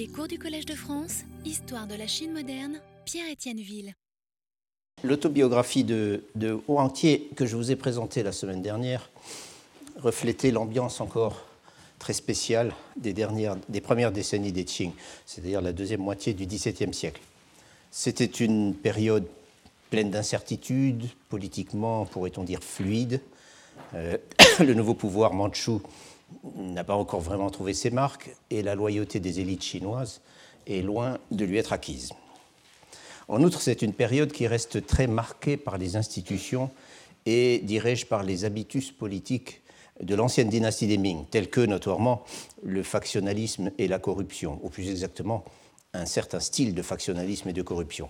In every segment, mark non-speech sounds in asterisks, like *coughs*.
Les cours du Collège de France, Histoire de la Chine moderne, Pierre-Étienne Ville. L'autobiographie de, de que je vous ai présentée la semaine dernière reflétait l'ambiance encore très spéciale des, dernières, premières décennies des Qing, c'est-à-dire la deuxième moitié du XVIIe siècle. C'était une période pleine d'incertitudes, politiquement, pourrait-on dire, fluide. Euh, *coughs* le nouveau pouvoir mandchou n'a pas encore vraiment trouvé ses marques et la loyauté des élites chinoises est loin de lui être acquise. En outre, c'est une période qui reste très marquée par les institutions et, dirais-je, par les habitus politiques de l'ancienne dynastie des Ming, tels que notoirement le factionnalisme et la corruption, ou plus exactement un certain style de factionnalisme et de corruption.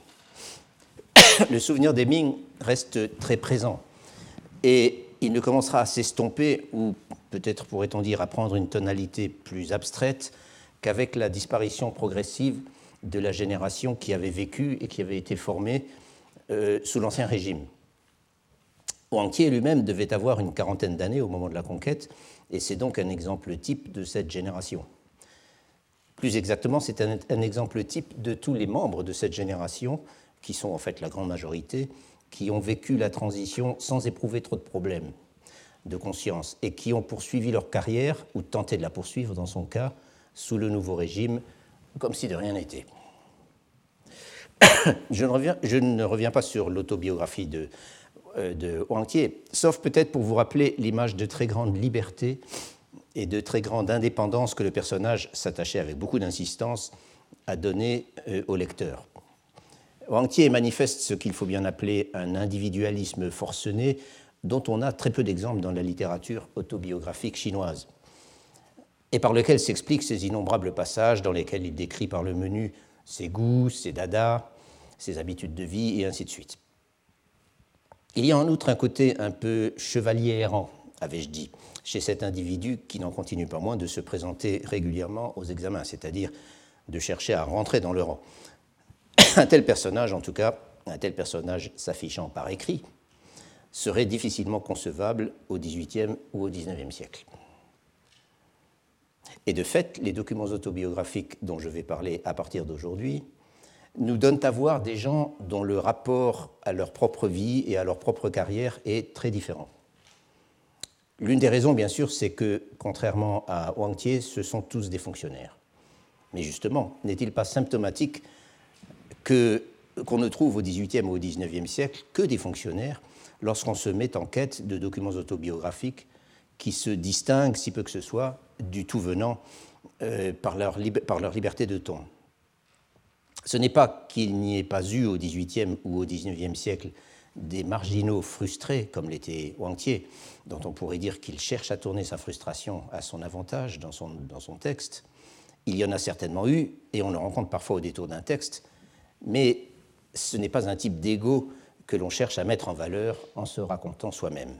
*coughs* Le souvenir des Ming reste très présent et il ne commencera à s'estomper, ou peut-être pourrait-on dire à prendre une tonalité plus abstraite, qu'avec la disparition progressive de la génération qui avait vécu et qui avait été formée euh, sous l'Ancien Régime. Qian lui-même devait avoir une quarantaine d'années au moment de la conquête, et c'est donc un exemple type de cette génération. Plus exactement, c'est un, exemple type de tous les membres de cette génération, qui sont en fait la grande majorité, qui ont vécu la transition sans éprouver trop de problèmes de conscience et qui ont poursuivi leur carrière, ou tenté de la poursuivre dans son cas, sous le nouveau régime, comme si de rien n'était. *coughs* je, ne reviens pas sur l'autobiographie de, euh, sauf peut-être pour vous rappeler l'image de très grande liberté et de très grande indépendance que le personnage s'attachait avec beaucoup d'insistance à donner euh, au lecteur. Wang manifeste ce qu'il faut bien appeler un individualisme forcené dont on a très peu d'exemples dans la littérature autobiographique chinoise, et par lequel s'expliquent ces innombrables passages dans lesquels il décrit par le menu ses goûts, ses dadas, ses habitudes de vie, et ainsi de suite. Il y a en outre un côté un peu chevalier errant, avais-je dit, chez cet individu qui n'en continue pas moins de se présenter régulièrement aux examens, c'est-à-dire de chercher à rentrer dans le rang un tel personnage, en tout cas, un tel personnage s'affichant par écrit, serait difficilement concevable au XVIIIe ou au XIXe siècle. Et de fait, les documents autobiographiques dont je vais parler à partir d'aujourd'hui nous donnent à voir des gens dont le rapport à leur propre vie et à leur propre carrière est très différent. L'une des raisons, bien sûr, c'est que, contrairement à Wang Tie, ce sont tous des fonctionnaires. Mais justement, n'est-il pas symptomatique qu'on ne trouve au XVIIIe ou au XIXe siècle que des fonctionnaires lorsqu'on se met en quête de documents autobiographiques qui se distinguent, si peu que ce soit, du tout venant euh, par, leur liberté de ton. Ce n'est pas qu'il n'y ait pas eu au XVIIIe ou au XIXe siècle des marginaux frustrés, comme l'était Wang dont on pourrait dire qu'il cherche à tourner sa frustration à son avantage dans son, dans son texte. Il y en a certainement eu, et on le rencontre parfois au détour d'un texte, mais ce n'est pas un type d'ego que l'on cherche à mettre en valeur en se racontant soi-même.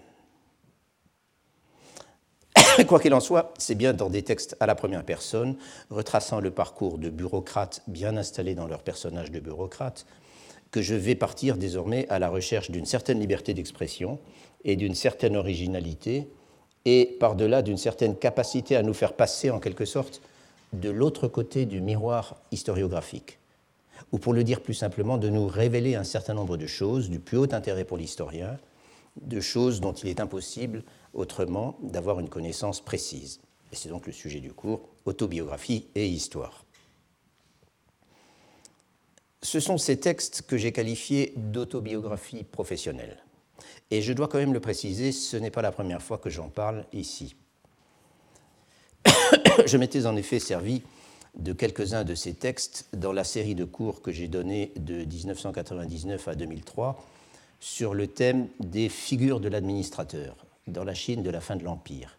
*coughs* Quoi qu'il en soit, c'est bien dans des textes à la première personne, retraçant le parcours de bureaucrates bien installés dans leur personnage de bureaucrate, que je vais partir désormais à la recherche d'une certaine liberté d'expression et d'une certaine originalité, et par-delà d'une certaine capacité à nous faire passer en quelque sorte de l'autre côté du miroir historiographique ou pour le dire plus simplement, de nous révéler un certain nombre de choses du plus haut intérêt pour l'historien, de choses dont il est impossible autrement d'avoir une connaissance précise. Et c'est donc le sujet du cours, autobiographie et histoire. Ce sont ces textes que j'ai qualifiés d'autobiographie professionnelle. Et je dois quand même le préciser, ce n'est pas la première fois que j'en parle ici. *coughs* je m'étais en effet servi de quelques-uns de ces textes dans la série de cours que j'ai donnée de 1999 à 2003 sur le thème des figures de l'administrateur dans la Chine de la fin de l'Empire.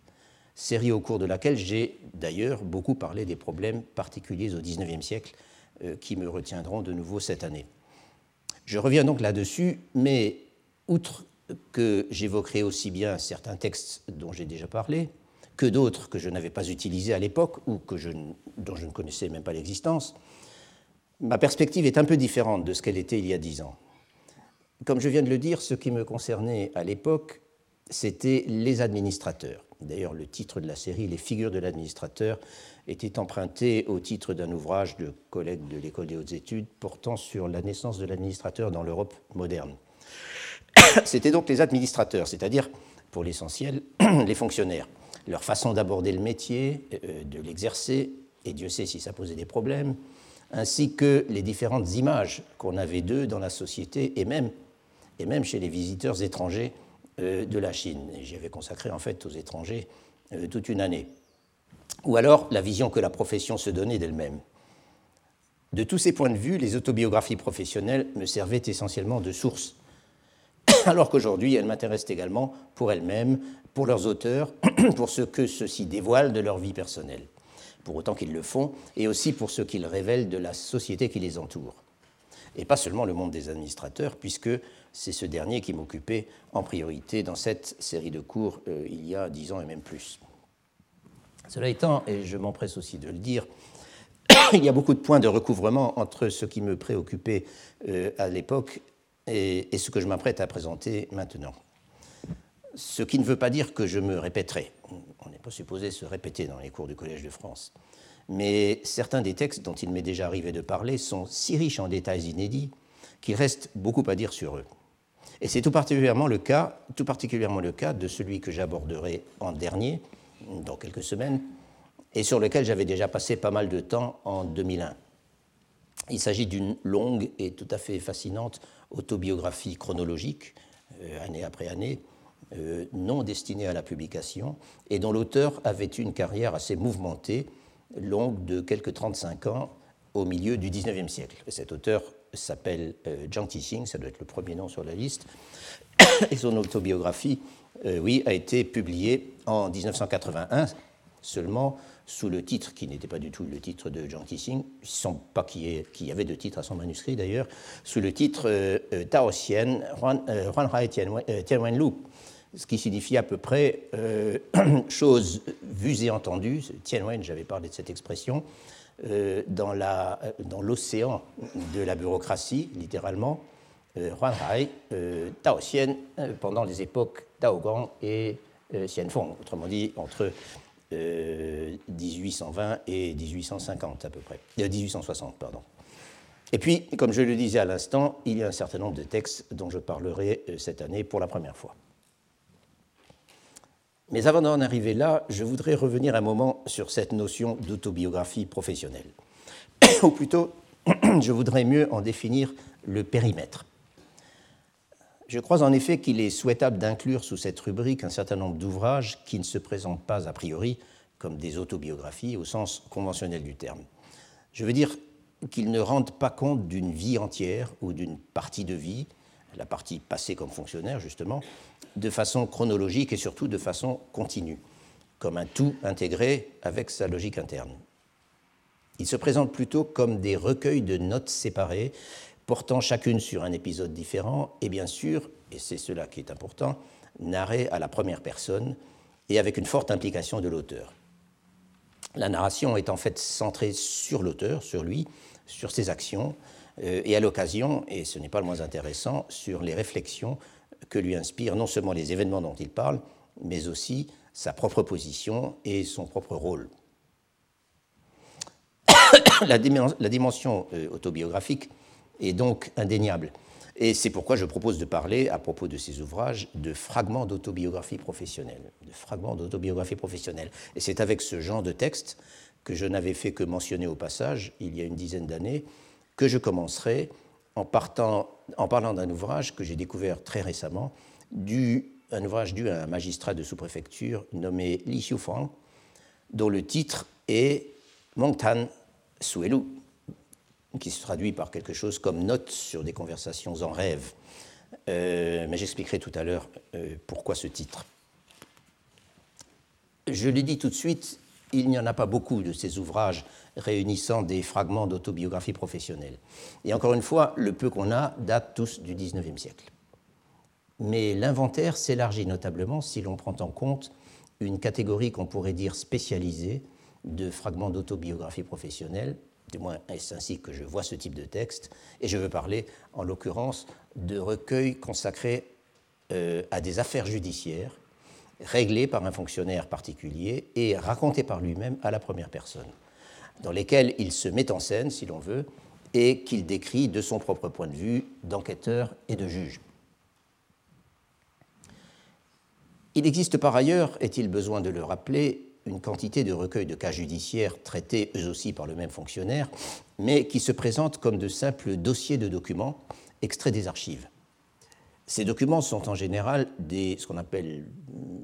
Série au cours de laquelle j'ai d'ailleurs beaucoup parlé des problèmes particuliers au XIXe siècle euh, qui me retiendront de nouveau cette année. Je reviens donc là-dessus, mais outre que j'évoquerai aussi bien certains textes dont j'ai déjà parlé, que d'autres que je n'avais pas utilisés à l'époque ou que dont je ne connaissais même pas l'existence, ma perspective est un peu différente de ce qu'elle était il y a dix ans. Comme je viens de le dire, ce qui me concernait à l'époque, c'était les administrateurs. D'ailleurs, le titre de la série, Les figures de l'administrateur, était emprunté au titre d'un ouvrage de collègues de l'École des hautes études portant sur la naissance de l'administrateur dans l'Europe moderne. *coughs* C'était donc les administrateurs, c'est-à-dire, pour l'essentiel, *coughs* les fonctionnaires. Leur façon d'aborder le métier, euh, de l'exercer, et Dieu sait si ça posait des problèmes, ainsi que les différentes images qu'on avait d'eux dans la société et même, et même chez les visiteurs étrangers euh, de la Chine. J'y avais consacré en fait aux étrangers euh, toute une année. Ou alors la vision que la profession se donnait d'elle-même. De tous ces points de vue, les autobiographies professionnelles me servaient essentiellement de source, *coughs* alors qu'aujourd'hui elles m'intéressent également pour elles-mêmes, pour leurs auteurs, *coughs* pour ce que ceux-ci dévoilent de leur vie personnelle pour autant qu'ils le font, et aussi pour ce qu'ils révèlent de la société qui les entoure. Et pas seulement le monde des administrateurs, puisque c'est ce dernier qui m'occupait en priorité dans cette série de cours euh, il y a dix ans et même plus. Cela étant, et je m'empresse aussi de le dire, *coughs* il y a beaucoup de points de recouvrement entre ce qui me préoccupait euh, à l'époque et, ce que je m'apprête à présenter maintenant. Ce qui ne veut pas dire que je me répéterai on n'est pas supposé se répéter dans les cours du Collège de France. Mais certains des textes dont il m'est déjà arrivé de parler sont si riches en détails inédits qu'il reste beaucoup à dire sur eux. Et c'est tout particulièrement le cas, tout particulièrement le cas de celui que j'aborderai en dernier, dans quelques semaines, et sur lequel j'avais déjà passé pas mal de temps en 2001. Il s'agit d'une longue et tout à fait fascinante autobiographie chronologique, euh, année après année, euh, non destiné à la publication et dont l'auteur avait une carrière assez mouvementée, longue de quelques 35 ans au milieu du 19e siècle. cet auteur s'appelle euh, Jiang Tixing, ça doit être le premier nom sur la liste, *coughs* et son autobiographie, euh, oui, a été publiée en 1981 seulement sous le titre, qui n'était pas du tout le titre de Jiang Tixing, sans pas qu'il y, avait de titre à son manuscrit d'ailleurs, sous le titre Tao Xian Huan, Hai Tianwen Lu, ce qui signifie à peu près euh, *clears throat* chose vue et entendue. Tianwen, j'avais parlé de cette expression, euh, dans l'océan de la bureaucratie, littéralement, euh, euh, Tao Xian, pendant les époques Gong et Xianfeng, autrement dit entre 1820 et 1850 à peu près, 1860 pardon. Et puis, comme je le disais à l'instant, il y a un certain nombre de textes dont je parlerai cette année pour la première fois. Mais avant d'en arriver là, je voudrais revenir un moment sur cette notion d'autobiographie professionnelle. *coughs* Ou plutôt, *coughs* je voudrais mieux en définir le périmètre. Je crois en effet qu'il est souhaitable d'inclure sous cette rubrique un certain nombre d'ouvrages qui ne se présentent pas a priori comme des autobiographies au sens conventionnel du terme. Je veux dire qu'ils ne rendent pas compte d'une vie entière ou d'une partie de vie, la partie passée comme fonctionnaire justement, de façon chronologique et surtout de façon continue, comme un tout intégré avec sa logique interne. Ils se présentent plutôt comme des recueils de notes séparées, portant chacune sur un épisode différent, et bien sûr, et c'est cela qui est important, narrés à la première personne et avec une forte implication de l'auteur. La narration est en fait centrée sur l'auteur, sur lui, sur ses actions, euh, et à l'occasion, et ce n'est pas le moins intéressant, sur les réflexions que lui inspirent non seulement les événements dont il parle, mais aussi sa propre position et son propre rôle. *coughs* la, dimension euh, autobiographique est donc indéniable. Et c'est pourquoi je propose de parler, à propos de ces ouvrages, de fragments d'autobiographie professionnelle. De fragments d'autobiographie professionnelle. Et c'est avec ce genre de texte, que je n'avais fait que mentionner au passage il y a une dizaine d'années, que je commencerai en, parlant d'un ouvrage que j'ai découvert très récemment, du, un ouvrage dû à un magistrat de sous-préfecture nommé Li Xiufang, dont le titre est Mongtan Suelu, qui se traduit par quelque chose comme Notes sur des conversations en rêve. Euh, mais j'expliquerai tout à l'heure euh, pourquoi ce titre. Je l'ai dit tout de suite, il n'y en a pas beaucoup de ces ouvrages réunissant des fragments d'autobiographie professionnelle. Et encore une fois, le peu qu'on a date tous du XIXe siècle. Mais l'inventaire s'élargit notablement si l'on prend en compte une catégorie qu'on pourrait dire spécialisée de fragments d'autobiographie professionnelle, du moins ainsi que je vois ce type de texte, et je veux parler en l'occurrence de recueils consacrés euh, à des affaires judiciaires réglés par un fonctionnaire particulier et racontés par lui-même à la première personne, dans lesquels il se met en scène, si l'on veut, et qu'il décrit de son propre point de vue d'enquêteur et de juge. Il existe par ailleurs, est-il besoin de le rappeler, une quantité de recueils de cas judiciaires traités eux aussi par le même fonctionnaire, mais qui se présentent comme de simples dossiers de documents extraits des archives. Ces documents sont en général des, ce qu'on appelle,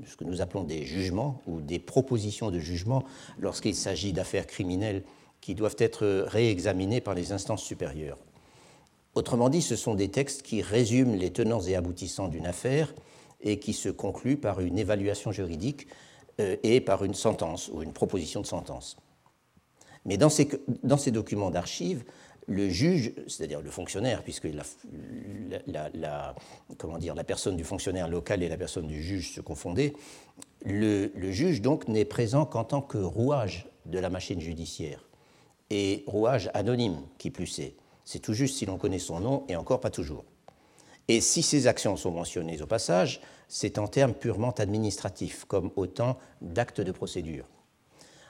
ce que nous appelons des jugements ou des propositions de jugement lorsqu'il s'agit d'affaires criminelles qui doivent être réexaminées par les instances supérieures. Autrement dit, ce sont des textes qui résument les tenants et aboutissants d'une affaire et qui se concluent par une évaluation juridique et par une sentence ou une proposition de sentence. Mais dans ces, dans ces documents d'archives, le juge, c'est-à-dire le fonctionnaire, puisque la, la, comment dire, la personne du fonctionnaire local et la personne du juge se confondaient, le, le juge donc n'est présent qu'en tant que rouage de la machine judiciaire, et rouage anonyme qui plus est. C'est tout juste si l'on connaît son nom, et encore pas toujours. Et si ces actions sont mentionnées au passage, c'est en termes purement administratifs, comme autant d'actes de procédure.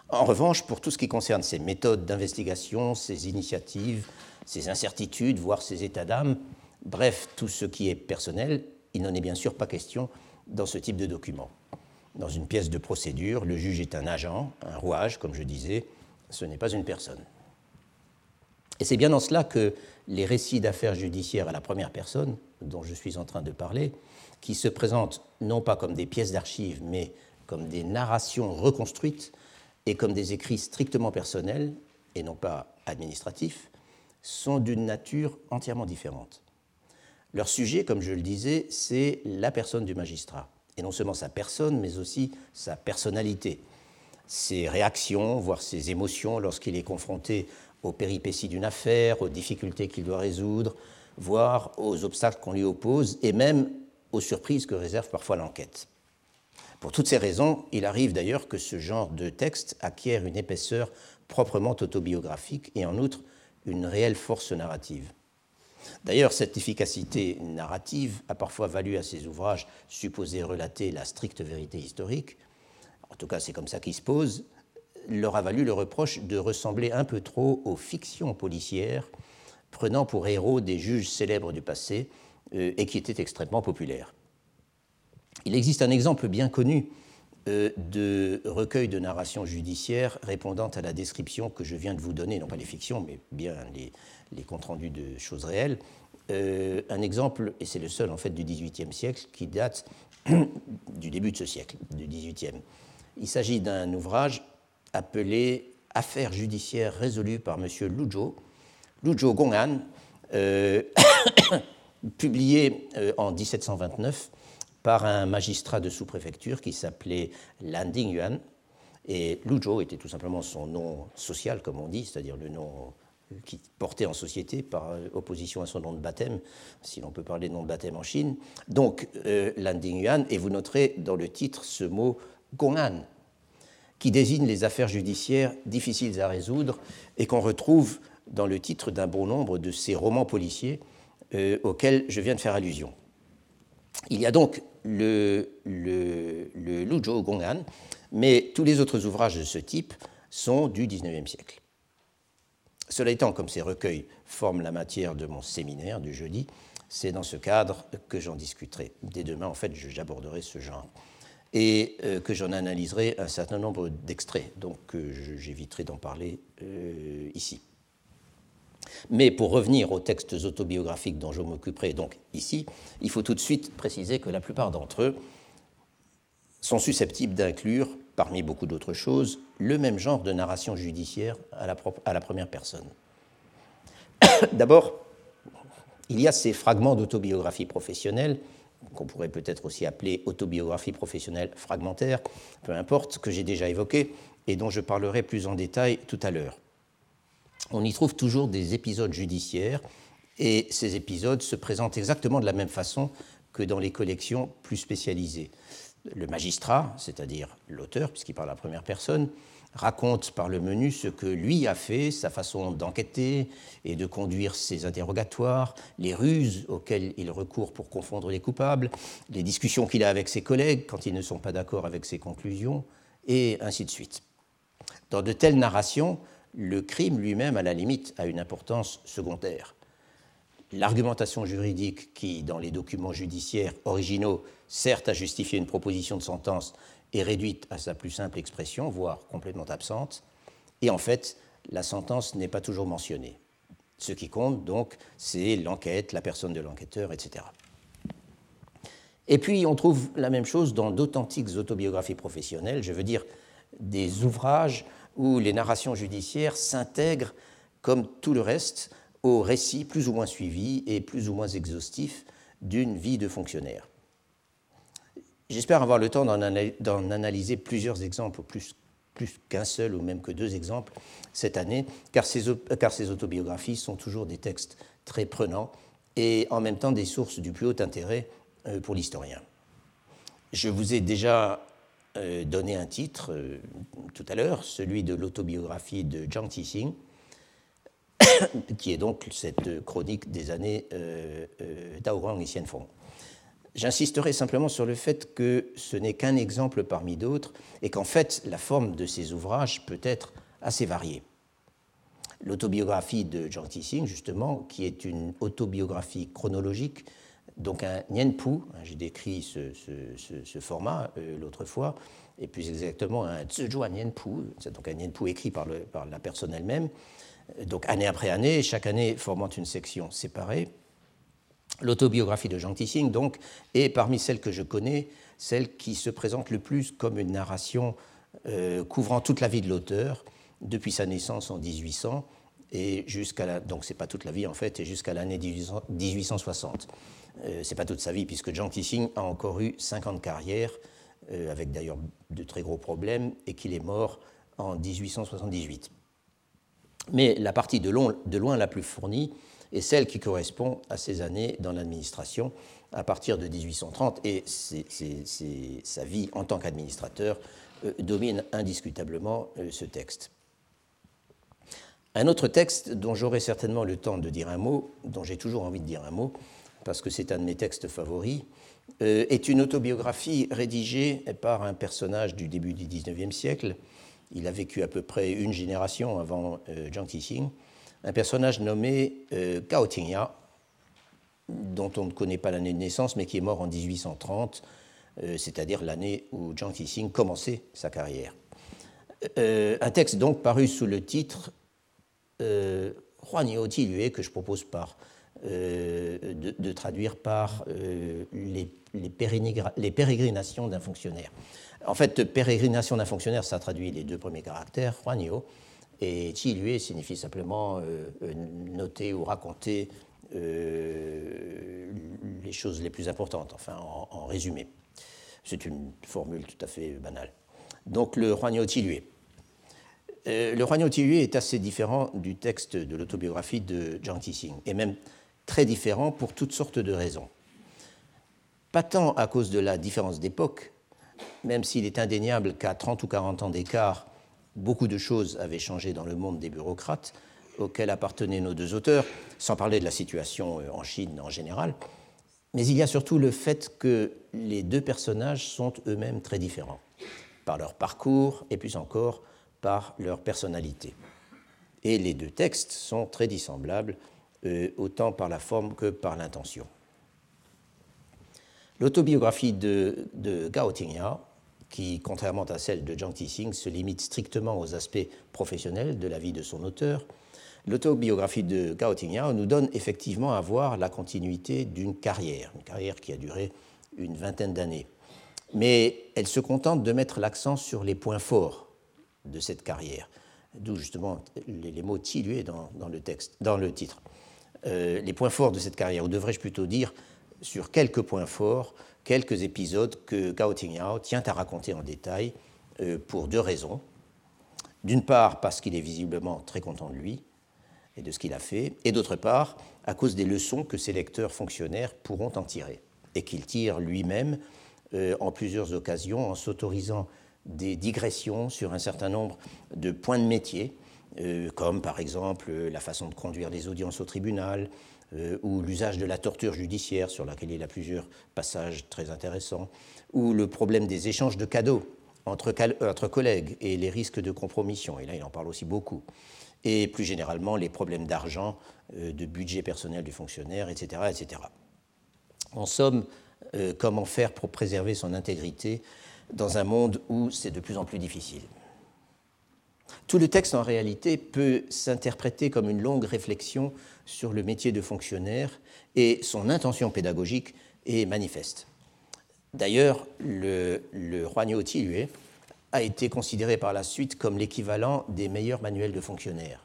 En revanche, pour tout ce qui concerne ces méthodes d'investigation, ces initiatives, ces incertitudes, voire ces états d'âme, bref, tout ce qui est personnel, il n'en est bien sûr pas question dans ce type de document. Dans une pièce de procédure, le juge est un agent, un rouage, comme je disais, ce n'est pas une personne. Et c'est bien dans cela que les récits d'affaires judiciaires à la première personne, dont je suis en train de parler, qui se présentent non pas comme des pièces d'archives, mais comme des narrations reconstruites et comme des écrits strictement personnels et non pas administratifs, sont d'une nature entièrement différente. Leur sujet, comme je le disais, c'est la personne du magistrat, et non seulement sa personne, mais aussi sa personnalité, ses réactions, voire ses émotions lorsqu'il est confronté aux péripéties d'une affaire, aux difficultés qu'il doit résoudre, voire aux obstacles qu'on lui oppose, et même aux surprises que réserve parfois l'enquête. Pour toutes ces raisons, il arrive d'ailleurs que ce genre de texte acquiert une épaisseur proprement autobiographique et en outre une réelle force narrative. D'ailleurs, cette efficacité narrative a parfois valu à ces ouvrages supposés relater la stricte vérité historique, en tout cas c'est comme ça qu'ils se posent, leur a valu le reproche de ressembler un peu trop aux fictions policières, prenant pour héros des juges célèbres du passé euh, et qui étaient extrêmement populaires. Il existe un exemple bien connu euh, de recueil de narration judiciaire répondant à la description que je viens de vous donner, non pas les fictions, mais bien les, comptes rendus de choses réelles. Euh, un exemple, et c'est le seul en fait du XVIIIe siècle, qui date *coughs* du début de ce siècle, du XVIIIe. Il s'agit d'un ouvrage appelé Affaires judiciaires résolues par M. Lujo, Lujo Gongan, euh, *coughs* publié euh, en 1729 par un magistrat de sous-préfecture qui s'appelait Landing Yuan. Et Lujo était tout simplement son nom social, comme on dit, c'est-à-dire le nom qui portait en société par opposition à son nom de baptême, si l'on peut parler de nom de baptême en Chine. Donc, euh, Landing Yuan, et vous noterez dans le titre ce mot Gongan, qui désigne les affaires judiciaires difficiles à résoudre et qu'on retrouve dans le titre d'un bon nombre de ces romans policiers euh, auxquels je viens de faire allusion. Il y a donc le, le, le Gongan, mais tous les autres ouvrages de ce type sont du XIXe siècle. Cela étant, comme ces recueils forment la matière de mon séminaire du jeudi, c'est dans ce cadre que j'en discuterai. Dès demain, en fait, j'aborderai ce genre et euh, que j'en analyserai un certain nombre d'extraits, donc euh, j'éviterai d'en parler euh, ici. Mais pour revenir aux textes autobiographiques dont je m'occuperai donc ici, il faut tout de suite préciser que la plupart d'entre eux sont susceptibles d'inclure, parmi beaucoup d'autres choses, le même genre de narration judiciaire à la, première personne. *coughs* D'abord, il y a ces fragments d'autobiographie professionnelle qu'on pourrait peut-être aussi appeler autobiographie professionnelle fragmentaire, peu importe, que j'ai déjà évoqué et dont je parlerai plus en détail tout à l'heure. On y trouve toujours des épisodes judiciaires et ces épisodes se présentent exactement de la même façon que dans les collections plus spécialisées. Le magistrat, c'est-à-dire l'auteur, puisqu'il parle à la première personne, raconte par le menu ce que lui a fait, sa façon d'enquêter et de conduire ses interrogatoires, les ruses auxquelles il recourt pour confondre les coupables, les discussions qu'il a avec ses collègues quand ils ne sont pas d'accord avec ses conclusions, et ainsi de suite. Dans de telles narrations, le crime lui-même, à la limite, a une importance secondaire. L'argumentation juridique qui, dans les documents judiciaires originaux, sert à justifier une proposition de sentence, est réduite à sa plus simple expression, voire complètement absente, et en fait, la sentence n'est pas toujours mentionnée. Ce qui compte, donc, c'est l'enquête, la personne de l'enquêteur, etc. Et puis, on trouve la même chose dans d'authentiques autobiographies professionnelles, je veux dire des ouvrages où les narrations judiciaires s'intègrent, comme tout le reste, au récit plus ou moins suivi et plus ou moins exhaustif d'une vie de fonctionnaire. J'espère avoir le temps d'en analyser plusieurs exemples, plus, qu'un seul ou même que deux exemples cette année, car ces, car ces autobiographies sont toujours des textes très prenants et en même temps des sources du plus haut intérêt euh, pour l'historien. Je vous ai déjà euh, donné un titre euh, tout à l'heure, celui de l'autobiographie de Zhang Tixing, *coughs* qui est donc cette chronique des années euh, Daorang et Xianfeng. J'insisterai simplement sur le fait que ce n'est qu'un exemple parmi d'autres et qu'en fait la forme de ces ouvrages peut être assez variée. L'autobiographie de Zhang Tixing, justement, qui est une autobiographie chronologique, donc un Nianpu, hein, j'ai décrit ce, format euh, l'autre fois, et plus exactement un Nianpu, c'est donc un Nianpu écrit par la personne elle-même, donc année après année, chaque année formant une section séparée. L'autobiographie de Jean Tissing, donc, est parmi celles que je connais, celle qui se présente le plus comme une narration euh, couvrant toute la vie de l'auteur, depuis sa naissance en 1800, et jusqu'à la, donc c'est pas toute la vie en fait, et jusqu'à l'année 1860. Euh, c'est pas toute sa vie, puisque Jean Tissing a encore eu 50 carrières, euh, avec d'ailleurs de très gros problèmes, et qu'il est mort en 1878. Mais la partie de loin la plus fournie, et celle qui correspond à ses années dans l'administration à partir de 1830 et sa vie en tant qu'administrateur euh, domine indiscutablement euh, ce texte. Un autre texte dont j'aurai certainement le temps de dire un mot, dont j'ai toujours envie de dire un mot, parce que c'est un de mes textes favoris, euh, est une autobiographie rédigée par un personnage du début du XIXe siècle. Il a vécu à peu près une génération avant Jiang Tixing un personnage nommé euh, Gao Tingya, dont on ne connaît pas l'année de naissance, mais qui est mort en 1830, euh, c'est-à-dire l'année où Zhang Tixing commençait sa carrière. Euh, un texte donc paru sous le titre euh, Huan que je propose par, de, traduire par les, les, pérégrinations d'un fonctionnaire. En fait, pérégrination d'un fonctionnaire, ça traduit les deux premiers caractères, Huan et Chi signifie simplement euh, euh, noter ou raconter euh, les choses les plus importantes, enfin en, résumé. C'est une formule tout à fait banale. Donc le Huanyo Tilue. le Huanyo Tilue est assez différent du texte de l'autobiographie de Jiang Tixing, et même très différent pour toutes sortes de raisons. Pas tant à cause de la différence d'époque, même s'il est indéniable qu'à 30 ou 40 ans d'écart, beaucoup de choses avaient changé dans le monde des bureaucrates auxquels appartenaient nos deux auteurs, sans parler de la situation euh, en Chine en général. Mais il y a surtout le fait que les deux personnages sont eux-mêmes très différents, par leur parcours et plus encore par leur personnalité. Et les deux textes sont très dissemblables, autant par la forme que par l'intention. L'autobiographie de, de Gao qui, contrairement à celle de Jiang Tixing, se limite strictement aux aspects professionnels de la vie de son auteur, l'autobiographie de Gao nous donne effectivement à voir la continuité d'une carrière, une carrière qui a duré une vingtaine d'années. Mais elle se contente de mettre l'accent sur les points forts de cette carrière, d'où justement les, mots tilués dans, dans, le texte, dans le titre. Euh, les points forts de cette carrière, ou devrais-je plutôt dire sur quelques points forts quelques épisodes que Gao Tingyao tient à raconter en détail euh, pour deux raisons. D'une part, parce qu'il est visiblement très content de lui et de ce qu'il a fait, et d'autre part, à cause des leçons que ses lecteurs fonctionnaires pourront en tirer, et qu'il tire lui-même euh, en plusieurs occasions en s'autorisant des digressions sur un certain nombre de points de métier, comme par exemple la façon de conduire les audiences au tribunal, euh, ou l'usage de la torture judiciaire, sur laquelle il a plusieurs passages très intéressants, ou le problème des échanges de cadeaux entre, collègues et les risques de compromission, et là il en parle aussi beaucoup, et plus généralement les problèmes d'argent, euh, de budget personnel du fonctionnaire, etc. etc. En somme, euh, comment faire pour préserver son intégrité dans un monde où c'est de plus en plus difficile? Tout le texte, en réalité, peut s'interpréter comme une longue réflexion sur le métier de fonctionnaire et son intention pédagogique est manifeste. D'ailleurs, le, le a été considéré par la suite comme l'équivalent des meilleurs manuels de fonctionnaires.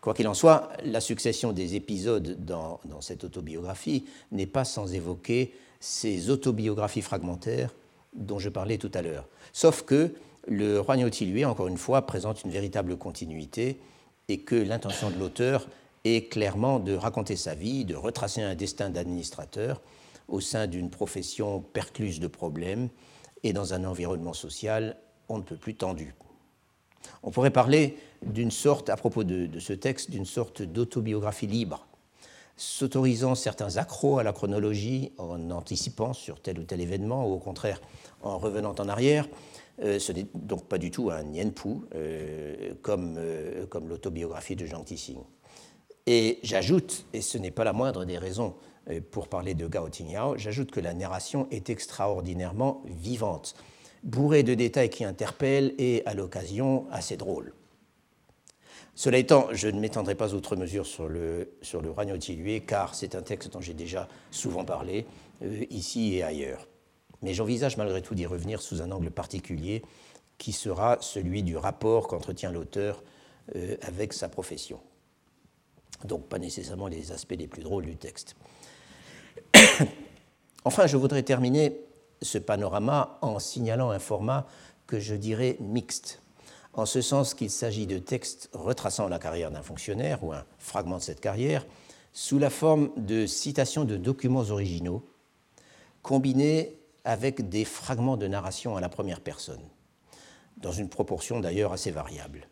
Quoi qu'il en soit, la succession des épisodes dans cette autobiographie n'est pas sans évoquer ces autobiographies fragmentaires dont je parlais tout à l'heure. Sauf que le Roignotti, lui, encore une fois, présente une véritable continuité et que l'intention de l'auteur est clairement de raconter sa vie, de retracer un destin d'administrateur au sein d'une profession percluse de problèmes et dans un environnement social on ne peut plus tendu. On pourrait parler d'une sorte, à propos de, de ce texte, d'une sorte d'autobiographie libre, s'autorisant certains accros à la chronologie en anticipant sur tel ou tel événement, ou au contraire en revenant en arrière. Euh, ce n'est donc pas du tout un Nienpu, euh, comme, euh, comme l'autobiographie de Zhang Tixing. Et j'ajoute, et ce n'est pas la moindre des raisons euh, pour parler de Gao Tingyao, j'ajoute que la narration est extraordinairement vivante, bourrée de détails qui interpellent et, à l'occasion, assez drôle. Cela étant, je ne m'étendrai pas outre mesure sur le, sur le car c'est un texte dont j'ai déjà souvent parlé, ici et ailleurs. Mais j'envisage malgré tout d'y revenir sous un angle particulier, qui sera celui du rapport qu'entretient l'auteur euh, avec sa profession. Donc pas nécessairement les aspects les plus drôles du texte. *coughs* enfin, je voudrais terminer ce panorama en signalant un format que je dirais mixte en ce sens qu'il s'agit de textes retraçant la carrière d'un fonctionnaire ou un fragment de cette carrière sous la forme de citations de documents originaux combinés avec des fragments de narration à la première personne, dans une proportion d'ailleurs assez variable.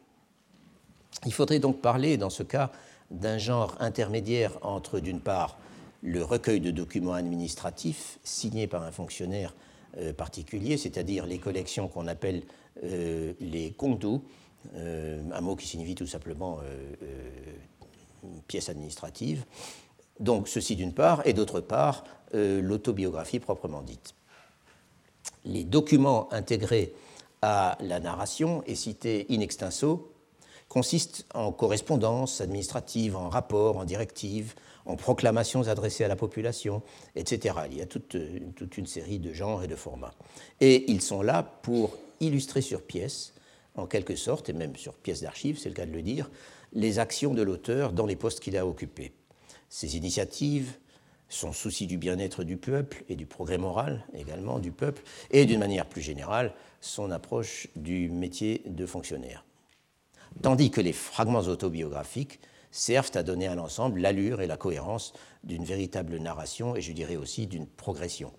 Il faudrait donc parler dans ce cas d'un genre intermédiaire entre, d'une part, le recueil de documents administratifs signés par un fonctionnaire euh, particulier, c'est-à-dire les collections qu'on appelle euh, les kongdu, euh, un mot qui signifie tout simplement pièce administrative. Donc ceci d'une part, et d'autre part, l'autobiographie proprement dite. Les documents intégrés à la narration et cités in extenso consistent en correspondance administrative, en rapports, en directives, en proclamations adressées à la population, etc. Il y a toute, toute, une série de genres et de formats. Et ils sont là pour illustrer sur pièce, en quelque sorte, et même sur pièce d'archives, c'est le cas de le dire, les actions de l'auteur dans les postes qu'il a occupés. Ses initiatives, son souci du bien-être du peuple et du progrès moral également du peuple, et d'une manière plus générale, son approche du métier de fonctionnaire. Tandis que les fragments autobiographiques servent à donner à l'ensemble l'allure et la cohérence d'une véritable narration et je dirais aussi d'une progression.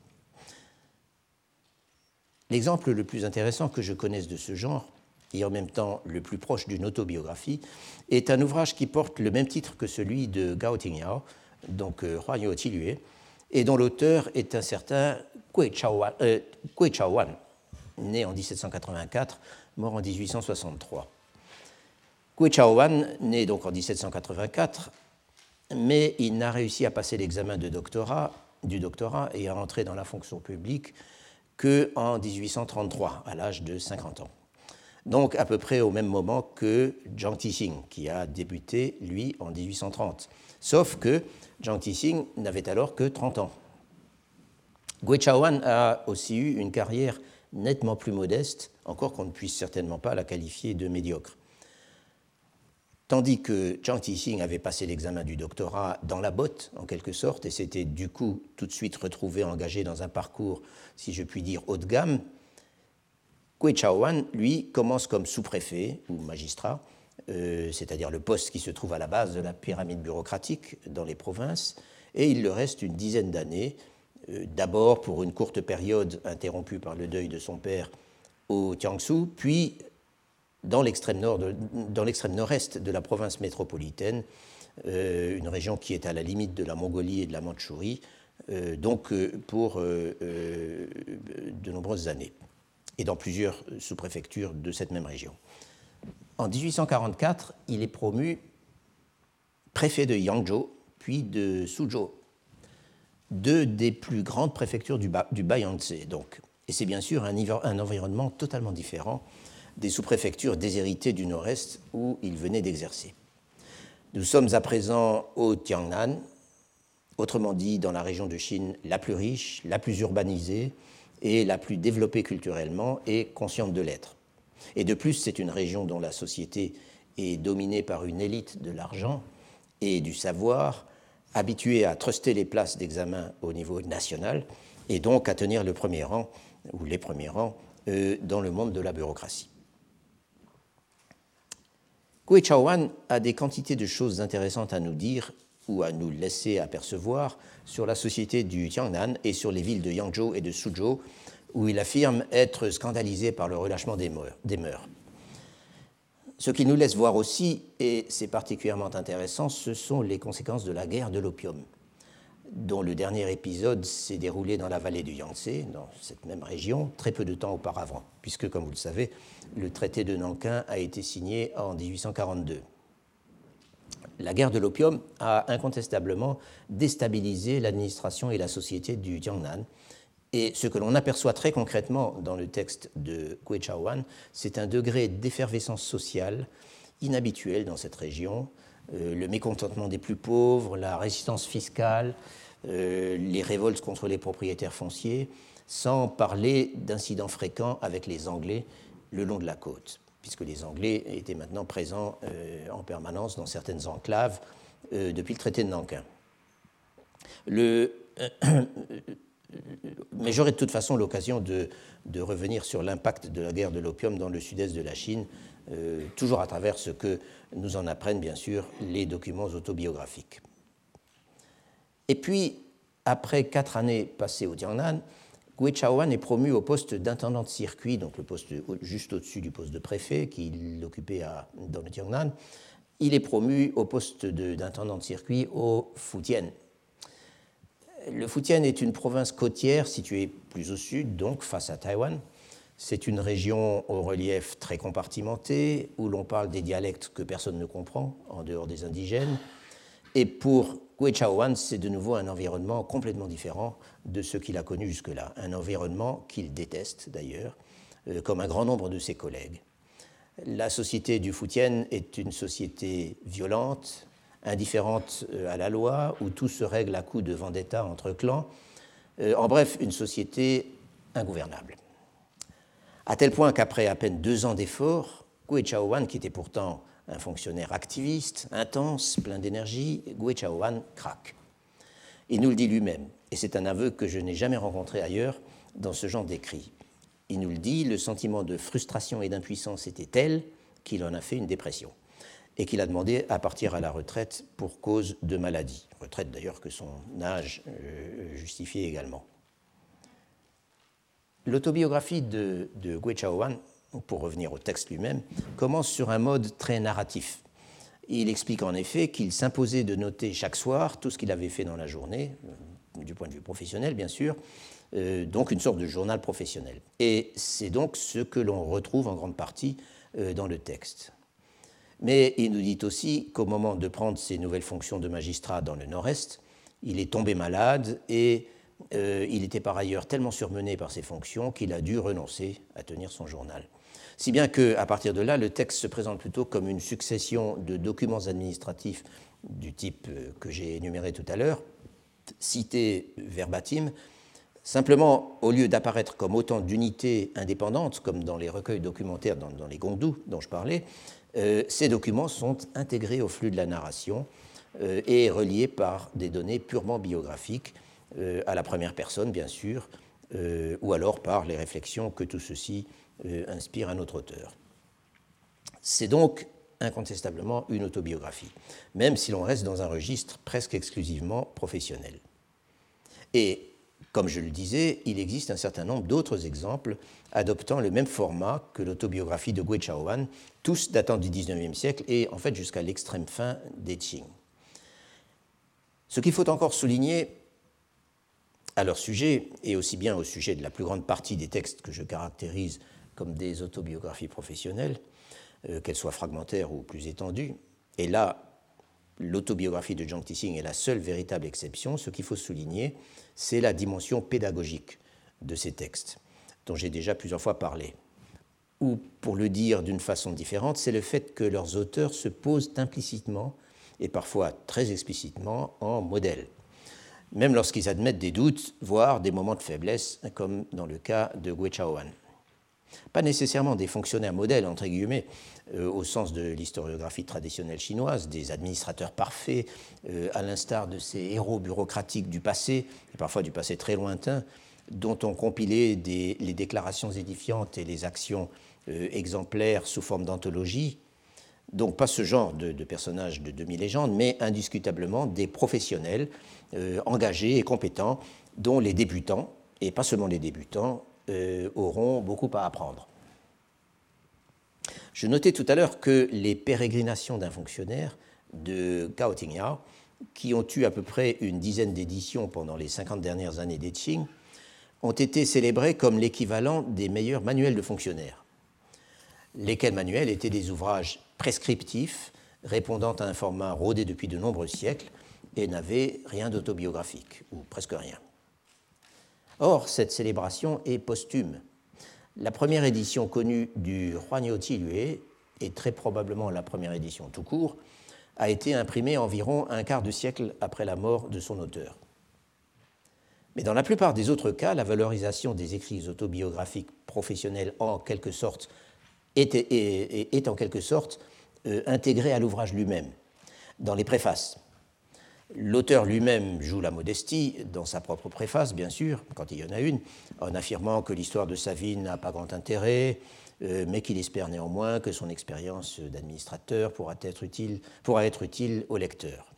L'exemple le plus intéressant que je connaisse de ce genre, et en même temps le plus proche d'une autobiographie, est un ouvrage qui porte le même titre que celui de Gao Tingyao, donc euh, Hua Tilue, et dont l'auteur est un certain Gui Chaowan, euh, né en 1784, mort en 1863. Gui Chaowan, né donc en 1784, mais il n'a réussi à passer l'examen doctorat, du doctorat et à entrer dans la fonction publique qu'en 1833, à l'âge de 50 ans. Donc à peu près au même moment que Jiang Tixing, qui a débuté, lui, en 1830. Sauf que Jiang Tixing n'avait alors que 30 ans. Gui Chaowan a aussi eu une carrière nettement plus modeste, encore qu'on ne puisse certainement pas la qualifier de médiocre. Tandis que Zhang Tixing avait passé l'examen du doctorat dans la botte, en quelque sorte, et s'était du coup tout de suite retrouvé engagé dans un parcours, si je puis dire, haut de gamme, Gui Chaowan, lui, commence comme sous-préfet ou magistrat, euh, c'est-à-dire le poste qui se trouve à la base de la pyramide bureaucratique dans les provinces, et il le reste une dizaine d'années, euh, d'abord pour une courte période interrompue par le deuil de son père au Jiangsu, puis dans l'extrême nord-est de la province métropolitaine, euh, une région qui est à la limite de la Mongolie et de la Mandchourie, donc pour de nombreuses années, et dans plusieurs sous-préfectures de cette même région. En 1844, il est promu préfet de Yangzhou, puis de Suzhou, deux des plus grandes préfectures du, Bayangtze, donc. Et c'est bien sûr un, un environnement totalement différent des sous-préfectures déshéritées du nord-est où il venait d'exercer. Nous sommes à présent au Tiangnan, autrement dit dans la région de Chine la plus riche, la plus urbanisée et la plus développée culturellement et consciente de l'être. Et de plus, c'est une région dont la société est dominée par une élite de l'argent et du savoir, habituée à truster les places d'examen au niveau national et donc à tenir le premier rang ou les premiers rangs euh, dans le monde de la bureaucratie. Gui Chaoan a des quantités de choses intéressantes à nous dire ou à nous laisser apercevoir sur la société du Tiangnan et sur les villes de Yangzhou et de Suzhou, où il affirme être scandalisé par le relâchement des mœurs. Ce qu'il nous laisse voir aussi, et c'est particulièrement intéressant, ce sont les conséquences de la guerre de l'opium dont le dernier épisode s'est déroulé dans la vallée du Yangtze, dans cette même région, très peu de temps auparavant, puisque, comme vous le savez, le traité de Nankin a été signé en 1842. La guerre de l'opium a incontestablement déstabilisé l'administration et la société du Jiangnan. Et ce que l'on aperçoit très concrètement dans le texte de Gui Chaoan, c'est un degré d'effervescence sociale inhabituel dans cette région, euh, le mécontentement des plus pauvres, la résistance fiscale, euh, les révoltes contre les propriétaires fonciers, sans parler d'incidents fréquents avec les Anglais le long de la côte, puisque les Anglais étaient maintenant présents euh, en permanence dans certaines enclaves depuis le traité de Nankin. Le, *clears throat* mais j'aurai de toute façon l'occasion de, de, revenir sur l'impact de la guerre de l'opium dans le sud-est de la Chine, toujours à travers ce que nous en apprennent bien sûr les documents autobiographiques. Et puis, après quatre années passées au Tiangnan, Gui Chaoan est promu au poste d'intendant de circuit, donc le poste juste au-dessus du poste de préfet qu'il occupait dans le Tiangnan. Il est promu au poste d'intendant de, circuit au Fujian. Le Fujian est une province côtière située plus au sud, donc face à Taïwan. C'est une région au relief très compartimenté, où l'on parle des dialectes que personne ne comprend, en dehors des indigènes. Et pour Gui Chaoan, c'est de nouveau un environnement complètement différent de ce qu'il a connu jusque-là. Un environnement qu'il déteste d'ailleurs, euh, comme un grand nombre de ses collègues. La société du Foutien est une société violente, indifférente euh, à la loi, où tout se règle à coups de vendetta entre clans. Euh, en bref, une société ingouvernable. À tel point qu'après à peine deux ans d'efforts, Gui Chaoan, qui était pourtant un fonctionnaire activiste, intense, plein d'énergie, Gui Chaoan craque. Il nous le dit lui-même, et c'est un aveu que je n'ai jamais rencontré ailleurs dans ce genre d'écrit. Il nous le dit, le sentiment de frustration et d'impuissance était tel qu'il en a fait une dépression et qu'il a demandé à partir à la retraite pour cause de maladie. Retraite d'ailleurs que son âge euh, justifiait également. L'autobiographie de, de Gui Chaoan pour revenir au texte lui-même, commence sur un mode très narratif. Il explique en effet qu'il s'imposait de noter chaque soir tout ce qu'il avait fait dans la journée, euh, du point de vue professionnel bien sûr, euh, donc une sorte de journal professionnel. Et c'est donc ce que l'on retrouve en grande partie dans le texte. Mais il nous dit aussi qu'au moment de prendre ses nouvelles fonctions de magistrat dans le Nord-Est, il est tombé malade et il était par ailleurs tellement surmené par ses fonctions qu'il a dû renoncer à tenir son journal. Si bien qu'à partir de là, le texte se présente plutôt comme une succession de documents administratifs du type euh, que j'ai énuméré tout à l'heure, cités verbatim, Simplement, au lieu d'apparaître comme autant d'unités indépendantes, comme dans les recueils documentaires, dans, les Gongdu dont je parlais, euh, ces documents sont intégrés au flux de la narration euh, et reliés par des données purement biographiques, à la première personne, bien sûr, ou alors par les réflexions que tout ceci euh, inspire un autre auteur. C'est donc incontestablement une autobiographie, même si l'on reste dans un registre presque exclusivement professionnel. Et Comme je le disais, il existe un certain nombre d'autres exemples adoptant le même format que l'autobiographie de Gui Chaoan, tous datant du XIXe siècle et en fait jusqu'à l'extrême fin des Qing. Ce qu'il faut encore souligner à leur sujet, et aussi bien au sujet de la plus grande partie des textes que je caractérise comme des autobiographies professionnelles, euh, qu'elles soient fragmentaires ou plus étendues, et là, l'autobiographie de Zhang Tixing est la seule véritable exception, ce qu'il faut souligner, c'est la dimension pédagogique de ces textes, dont j'ai déjà plusieurs fois parlé. Ou, pour le dire d'une façon différente, c'est le fait que leurs auteurs se posent implicitement et parfois très explicitement en modèle, même lorsqu'ils admettent des doutes, voire des moments de faiblesse, comme dans le cas de Gui Chaoan. Pas nécessairement des fonctionnaires modèles, entre guillemets, euh, au sens de l'historiographie traditionnelle chinoise, des administrateurs parfaits, euh, à l'instar de ces héros bureaucratiques du passé, et parfois du passé très lointain, dont on compilait les déclarations édifiantes et les actions euh, exemplaires sous forme d'anthologie. Donc pas ce genre de, personnages de demi-légende, mais indiscutablement des professionnels engagés et compétents dont les débutants, et pas seulement les débutants, auront beaucoup à apprendre. Je notais tout à l'heure que les pérégrinations d'un fonctionnaire de Gao qui ont eu à peu près une dizaine d'éditions pendant les 50 dernières années des Qing, ont été célébrées comme l'équivalent des meilleurs manuels de fonctionnaires, lesquels manuels étaient des ouvrages prescriptifs répondant à un format rodé depuis de nombreux siècles et n'avaient rien d'autobiographique, ou presque rien. Or, cette célébration est posthume la première édition connue du Huanyo Lue, et très probablement la première édition tout court, a été imprimée environ un quart de siècle après la mort de son auteur. Mais dans la plupart des autres cas, la valorisation des écrits autobiographiques professionnels est, en quelque sorte euh, intégrée à l'ouvrage lui-même. Dans les préfaces, L'auteur lui-même joue la modestie dans sa propre préface, bien sûr, quand il y en a une, en affirmant que l'histoire de sa vie n'a pas grand intérêt, euh, mais qu'il espère néanmoins que son expérience d'administrateur pourra être utile, pourra être au lecteur.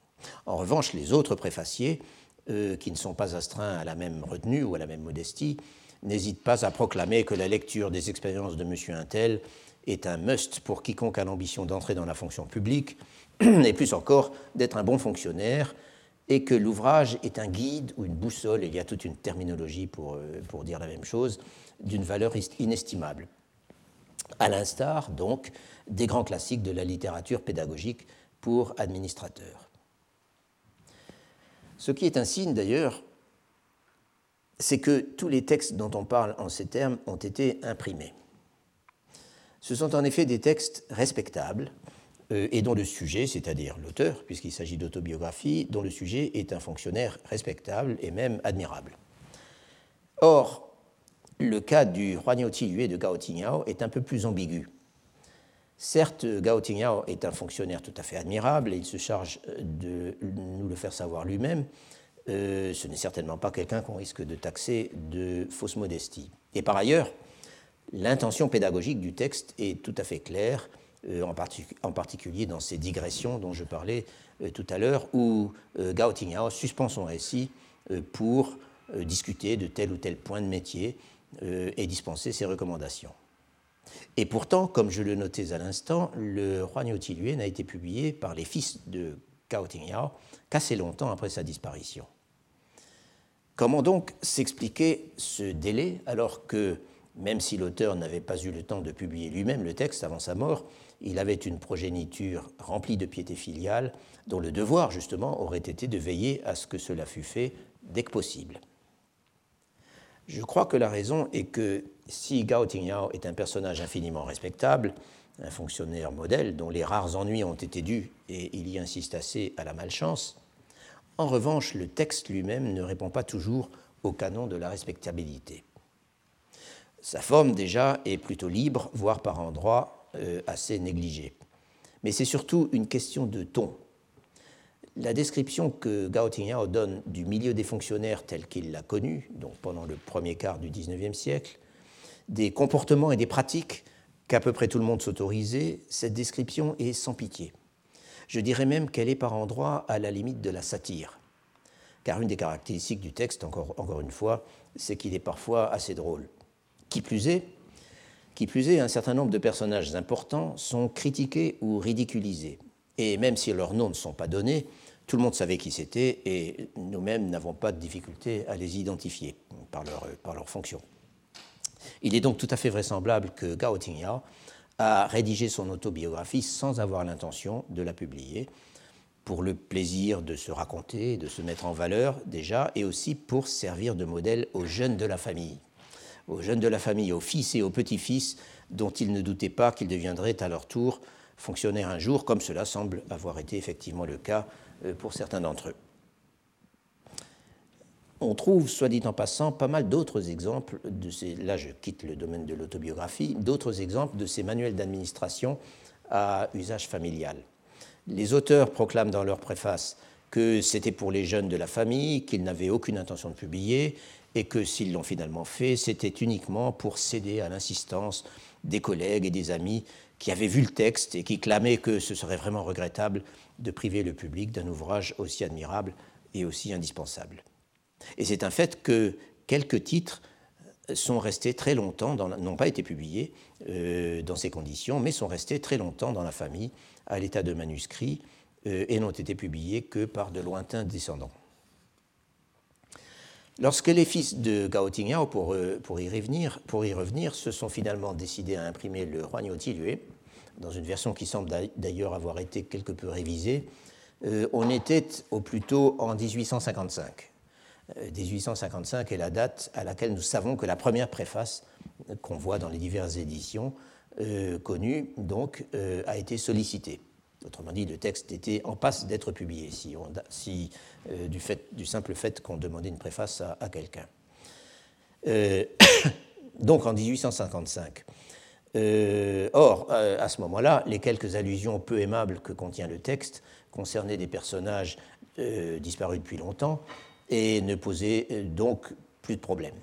En revanche, les autres préfaciers, euh, qui ne sont pas astreints à la même retenue ou à la même modestie, n'hésitent pas à proclamer que la lecture des expériences de M. Intel est un must pour quiconque a l'ambition d'entrer dans la fonction publique, et plus encore d'être un bon fonctionnaire, et que l'ouvrage est un guide ou une boussole, il y a toute une terminologie pour, euh, dire la même chose, d'une valeur inestimable. À l'instar, donc, des grands classiques de la littérature pédagogique pour administrateurs. Ce qui est un signe d'ailleurs, c'est que tous les textes dont on parle en ces termes ont été imprimés. Ce sont en effet des textes respectables, et dont le sujet, c'est-à-dire l'auteur, puisqu'il s'agit d'autobiographie, dont le sujet est un fonctionnaire respectable et même admirable. Or, le cas du Huanyo Yue de Gao Tingyao est un peu plus ambigu. Certes, Gao Tingyao est un fonctionnaire tout à fait admirable et il se charge de nous le faire savoir lui-même. Euh, ce n'est certainement pas quelqu'un qu'on risque de taxer de fausse modestie. Et par ailleurs, l'intention pédagogique du texte est tout à fait claire euh, en, particulier dans ces digressions dont je parlais euh, tout à l'heure, où euh, Gao Tingyao suspend son récit pour discuter de tel ou tel point de métier et dispenser ses recommandations. Et pourtant, comme je le notais à l'instant, le Roi Tilue n'a été publié par les fils de Gao Tingyao qu'assez longtemps après sa disparition. Comment donc s'expliquer ce délai alors que, même si l'auteur n'avait pas eu le temps de publier lui-même le texte avant sa mort, il avait une progéniture remplie de piété filiale, dont le devoir, justement, aurait été de veiller à ce que cela fût fait dès que possible. Je crois que la raison est que si Gao Tingyao est un personnage infiniment respectable, un fonctionnaire modèle dont les rares ennuis ont été dus, et il y insiste assez, à la malchance, en revanche, le texte lui-même ne répond pas toujours au canon de la respectabilité. Sa forme, déjà, est plutôt libre, voire par endroits assez négligé. Mais c'est surtout une question de ton. La description que Gao Tingyao donne du milieu des fonctionnaires tel qu'il l'a connu, donc pendant le premier quart du XIXe siècle, des comportements et des pratiques qu'à peu près tout le monde s'autorisait, cette description est sans pitié. Je dirais même qu'elle est par endroits à la limite de la satire. car une des caractéristiques du texte, encore une fois, c'est qu'il est parfois assez drôle. Qui plus est, qui plus est, un certain nombre de personnages importants sont critiqués ou ridiculisés. Et même si leurs noms ne sont pas donnés, tout le monde savait qui c'était et nous-mêmes n'avons pas de difficulté à les identifier par leur, par fonction. Il est donc tout à fait vraisemblable que Gao a rédigé son autobiographie sans avoir l'intention de la publier, pour le plaisir de se raconter, de se mettre en valeur déjà, et aussi pour servir de modèle aux jeunes de la famille, aux jeunes de la famille, aux fils et aux petits-fils dont il ne doutait pas qu'ils deviendraient à leur tour fonctionnaires un jour, comme cela semble avoir été effectivement le cas euh, pour certains d'entre eux. On trouve, soit dit en passant, pas mal d'autres exemples, de ces, là je quitte le domaine de l'autobiographie, d'autres exemples de ces manuels d'administration à usage familial. Les auteurs proclament dans leur préface que c'était pour les jeunes de la famille, qu'ils n'avaient aucune intention de publier, et que s'ils l'ont finalement fait, c'était uniquement pour céder à l'insistance des collègues et des amis qui avaient vu le texte et qui clamaient que ce serait vraiment regrettable de priver le public d'un ouvrage aussi admirable et aussi indispensable. Et c'est un fait que quelques titres sont restés très longtemps, n'ont pas été publiés euh, dans ces conditions, mais sont restés très longtemps dans la famille à l'état de manuscrit euh, et n'ont été publiés que par de lointains descendants. Lorsque les fils de Gao Tingyao, pour, euh, pour, y revenir, se sont finalement décidés à imprimer le Roi Tilue, dans une version qui semble d'ailleurs avoir été quelque peu révisée, on était au plus tôt en 1855. 1855 est la date à laquelle nous savons que la première préface qu'on voit dans les diverses éditions euh, connues donc, euh, a été sollicitée. Autrement dit, le texte était en passe d'être publié, si, euh, du, simple fait qu'on demandait une préface à, quelqu'un. *coughs* donc en 1855. or, à ce moment-là, les quelques allusions peu aimables que contient le texte concernaient des personnages disparus depuis longtemps et ne posait euh, donc plus de problème.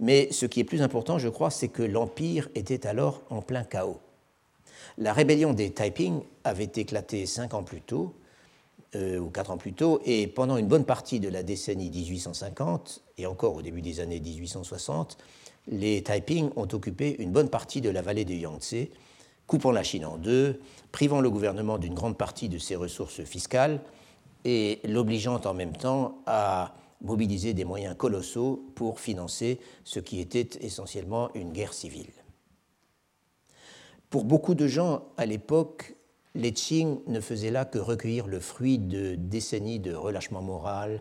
Mais ce qui est plus important, je crois, c'est que l'Empire était alors en plein chaos. La rébellion des Taiping avait éclaté cinq ans plus tôt, euh, ou quatre ans plus tôt, et pendant une bonne partie de la décennie 1850, et encore au début des années 1860, les Taiping ont occupé une bonne partie de la vallée du Yangtze, coupant la Chine en deux, privant le gouvernement d'une grande partie de ses ressources fiscales, et l'obligeant en même temps à mobiliser des moyens colossaux pour financer ce qui était essentiellement une guerre civile. Pour beaucoup de gens à l'époque, les Qing ne faisaient là que recueillir le fruit de décennies de relâchement moral,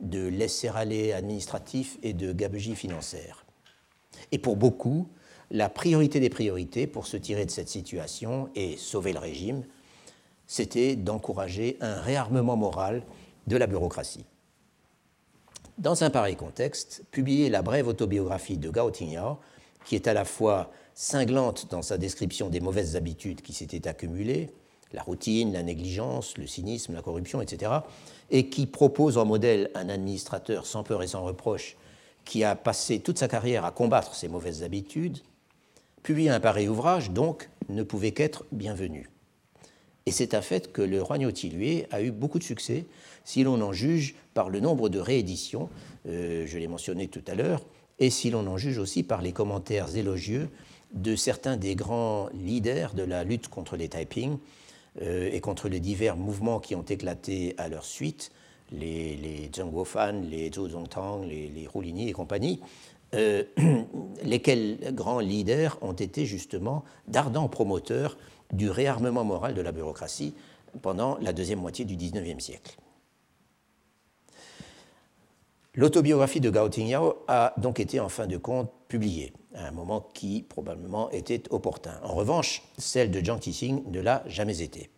de laisser-aller administratif et de gabegie financière. Et pour beaucoup, la priorité des priorités pour se tirer de cette situation et sauver le régime c'était d'encourager un réarmement moral de la bureaucratie. Dans un pareil contexte, publier la brève autobiographie de Gao Tingyao, qui est à la fois cinglante dans sa description des mauvaises habitudes qui s'étaient accumulées, la routine, la négligence, le cynisme, la corruption, etc., et qui propose en modèle un administrateur sans peur et sans reproche qui a passé toute sa carrière à combattre ces mauvaises habitudes, publier un pareil ouvrage, donc, ne pouvait qu'être bienvenu. Et c'est un fait que le roi Tilue a eu beaucoup de succès, si l'on en juge par le nombre de rééditions, euh, je l'ai mentionné tout à l'heure, et si l'on en juge aussi par les commentaires élogieux de certains des grands leaders de la lutte contre les Taiping euh, et contre les divers mouvements qui ont éclaté à leur suite, les, les Zheng Wofan, les Zhou Zongtang, les, les et compagnie, euh, *clears throat* lesquels grands leaders ont été justement d'ardents promoteurs du réarmement moral de la bureaucratie pendant la deuxième moitié du XIXe siècle. L'autobiographie de Gao Tingyao a donc été en fin de compte publiée, un moment qui probablement était opportun. En revanche, celle de Jiang Tixing ne l'a jamais été,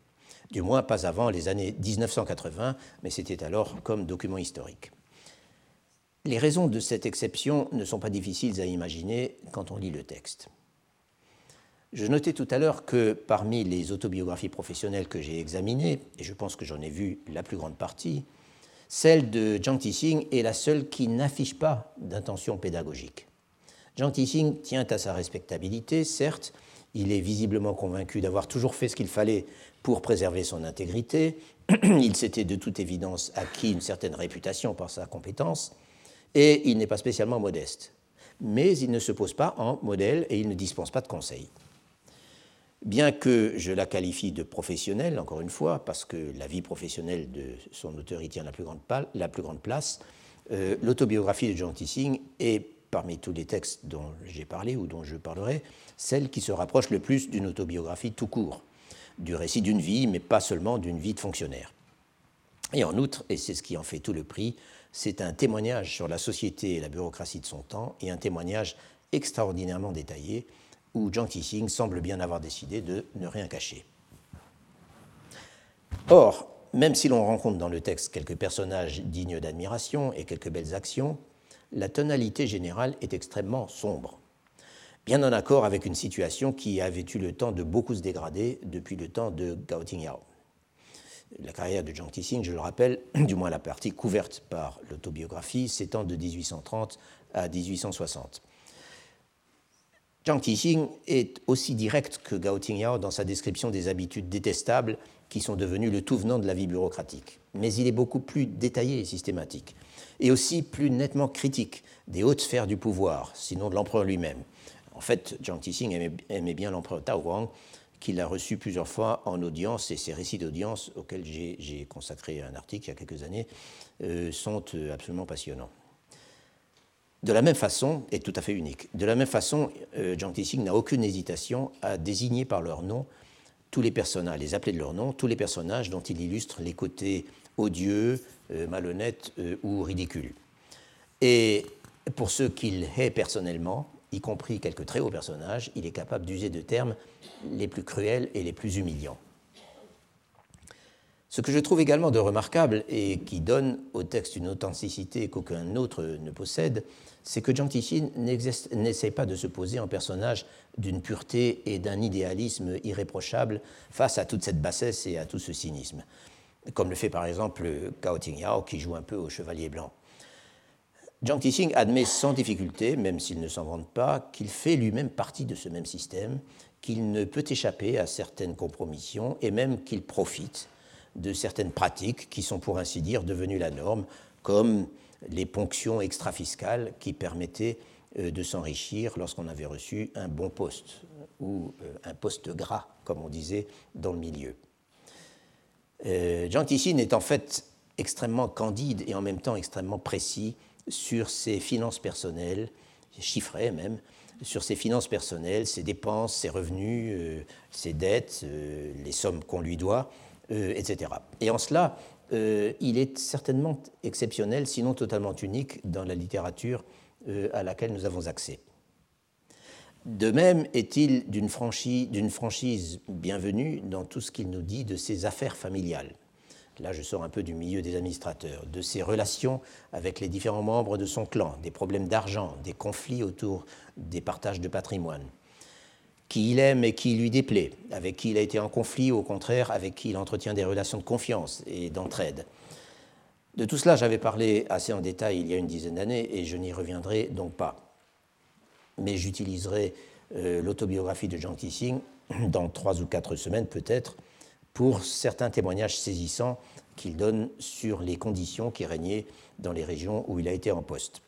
du moins pas avant les années 1980, mais c'était alors comme document historique. Les raisons de cette exception ne sont pas difficiles à imaginer quand on lit le texte. Je notais tout à l'heure que parmi les autobiographies professionnelles que j'ai examinées, et je pense que j'en ai vu la plus grande partie, celle de Jiang Tixing est la seule qui n'affiche pas d'intention pédagogique. Jiang Tixing tient à sa respectabilité, certes, il est visiblement convaincu d'avoir toujours fait ce qu'il fallait pour préserver son intégrité, *clears throat* il s'était de toute évidence acquis une certaine réputation par sa compétence, et il n'est pas spécialement modeste. Mais il ne se pose pas en modèle et il ne dispense pas de conseils. Bien que je la qualifie de professionnelle, encore une fois, parce que la vie professionnelle de son auteur y tient la plus grande, place, euh, l'autobiographie de John Tissing est, parmi tous les textes dont j'ai parlé ou dont je parlerai, celle qui se rapproche le plus d'une autobiographie tout court, du récit d'une vie, mais pas seulement d'une vie de fonctionnaire. Et en outre, et c'est ce qui en fait tout le prix, c'est un témoignage sur la société et la bureaucratie de son temps, et un témoignage extraordinairement détaillé, où Jiang Tixing semble bien avoir décidé de ne rien cacher. Or, même si l'on rencontre dans le texte quelques personnages dignes d'admiration et quelques belles actions, la tonalité générale est extrêmement sombre, bien en accord avec une situation qui avait eu le temps de beaucoup se dégrader depuis le temps de Gao Tingyao. La carrière de Jiang Tixing, je le rappelle, *clears throat* du moins la partie couverte par l'autobiographie, s'étend de 1830 à 1860. Jiang Tixing est aussi direct que Gao Tingyao dans sa description des habitudes détestables qui sont devenues le tout venant de la vie bureaucratique. Mais il est beaucoup plus détaillé et systématique, et aussi plus nettement critique des hautes sphères du pouvoir, sinon de l'empereur lui-même. En fait, Jiang Tixing aimait, bien l'empereur Tao Wang, qu'il a reçu plusieurs fois en audience, et ses récits d'audience, auxquels j'ai consacré un article il y a quelques années, euh, sont euh, absolument passionnants. De la même façon, et tout à fait unique, de la même façon, euh, Jiang Tixing n'a aucune hésitation à désigner par leur nom tous les personnages, les appeler de leur nom, tous les personnages dont il illustre les côtés odieux, euh, malhonnêtes euh, ou ridicules. Et pour ceux qu'il hait personnellement, y compris quelques très hauts personnages, il est capable d'user de termes les plus cruels et les plus humiliants. Ce que je trouve également de remarquable et qui donne au texte une authenticité qu'aucun autre ne possède, c'est que Tixin n'essaie pas de se poser en personnage d'une pureté et d'un idéalisme irréprochable face à toute cette bassesse et à tout ce cynisme, comme le fait par exemple Gao Tingyao qui joue un peu au chevalier blanc. Jiang Tixing admet sans difficulté, même s'il ne s'en vante pas, qu'il fait lui-même partie de ce même système, qu'il ne peut échapper à certaines compromissions et même qu'il profite de certaines pratiques qui sont pour ainsi dire devenues la norme, comme les ponctions extra-fiscales qui permettaient euh, de s'enrichir lorsqu'on avait reçu un bon poste ou euh, un poste gras, comme on disait dans le milieu. Euh, Jean Tissine est en fait extrêmement candide et en même temps extrêmement précis sur ses finances personnelles, chiffrées même, sur ses finances personnelles, ses dépenses, ses revenus, ses dettes, les sommes qu'on lui doit, etc. Et en cela, euh, il est certainement exceptionnel, sinon totalement unique, dans la littérature euh, à laquelle nous avons accès. De même est-il d'une franchise, bienvenue dans tout ce qu'il nous dit de ses affaires familiales? Là, je sors un peu du milieu des administrateurs, de ses relations avec les différents membres de son clan, des problèmes d'argent, des conflits autour des partages de patrimoine qui il aime et qui lui déplaît, avec qui il a été en conflit, ou au contraire, avec qui il entretient des relations de confiance et d'entraide. De tout cela, j'avais parlé assez en détail il y a une dizaine d'années et je n'y reviendrai donc pas. Mais j'utiliserai euh, l'autobiographie de Jean Tissing dans trois ou quatre semaines peut-être pour certains témoignages saisissants qu'il donne sur les conditions qui régnaient dans les régions où il a été en poste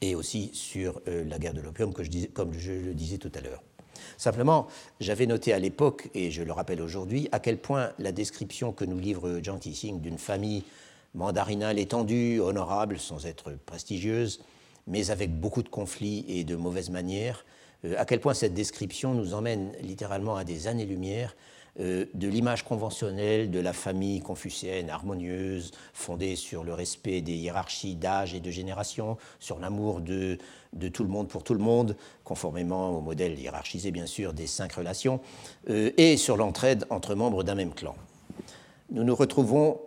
et aussi sur euh, la guerre de l'opium, comme je le disais tout à l'heure. Simplement, j'avais noté à l'époque, et je le rappelle aujourd'hui, à quel point la description que nous livre Jean Tissing d'une famille mandarinale étendue, honorable, sans être prestigieuse, mais avec beaucoup de conflits et de mauvaises manières, euh, à quel point cette description nous emmène littéralement à des années-lumière euh, de l'image conventionnelle de la famille confucéenne harmonieuse, fondée sur le respect des hiérarchies d'âge et de génération, sur l'amour de, tout le monde pour tout le monde, conformément au modèle hiérarchisé bien sûr des cinq relations, euh, et sur l'entraide entre membres d'un même clan. Nous nous retrouvons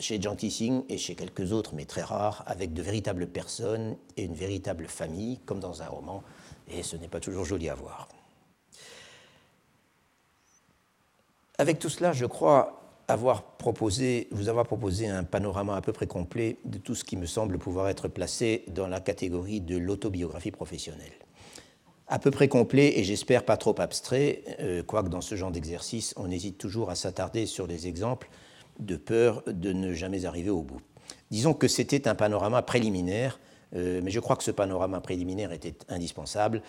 chez Jean Tissing et chez quelques autres, mais très rares, avec de véritables personnes et une véritable famille, comme dans un roman, et ce n'est pas toujours joli à voir. Avec tout cela, je crois avoir proposé, vous avoir proposé un panorama à peu près complet de tout ce qui me semble pouvoir être placé dans la catégorie de l'autobiographie professionnelle. à peu près complet et j'espère pas trop abstrait, euh, quoique dans ce genre d'exercice, on hésite toujours à s'attarder sur les exemples de peur de ne jamais arriver au bout. Disons que c'était un panorama préliminaire, euh, mais je crois que ce panorama préliminaire était indispensable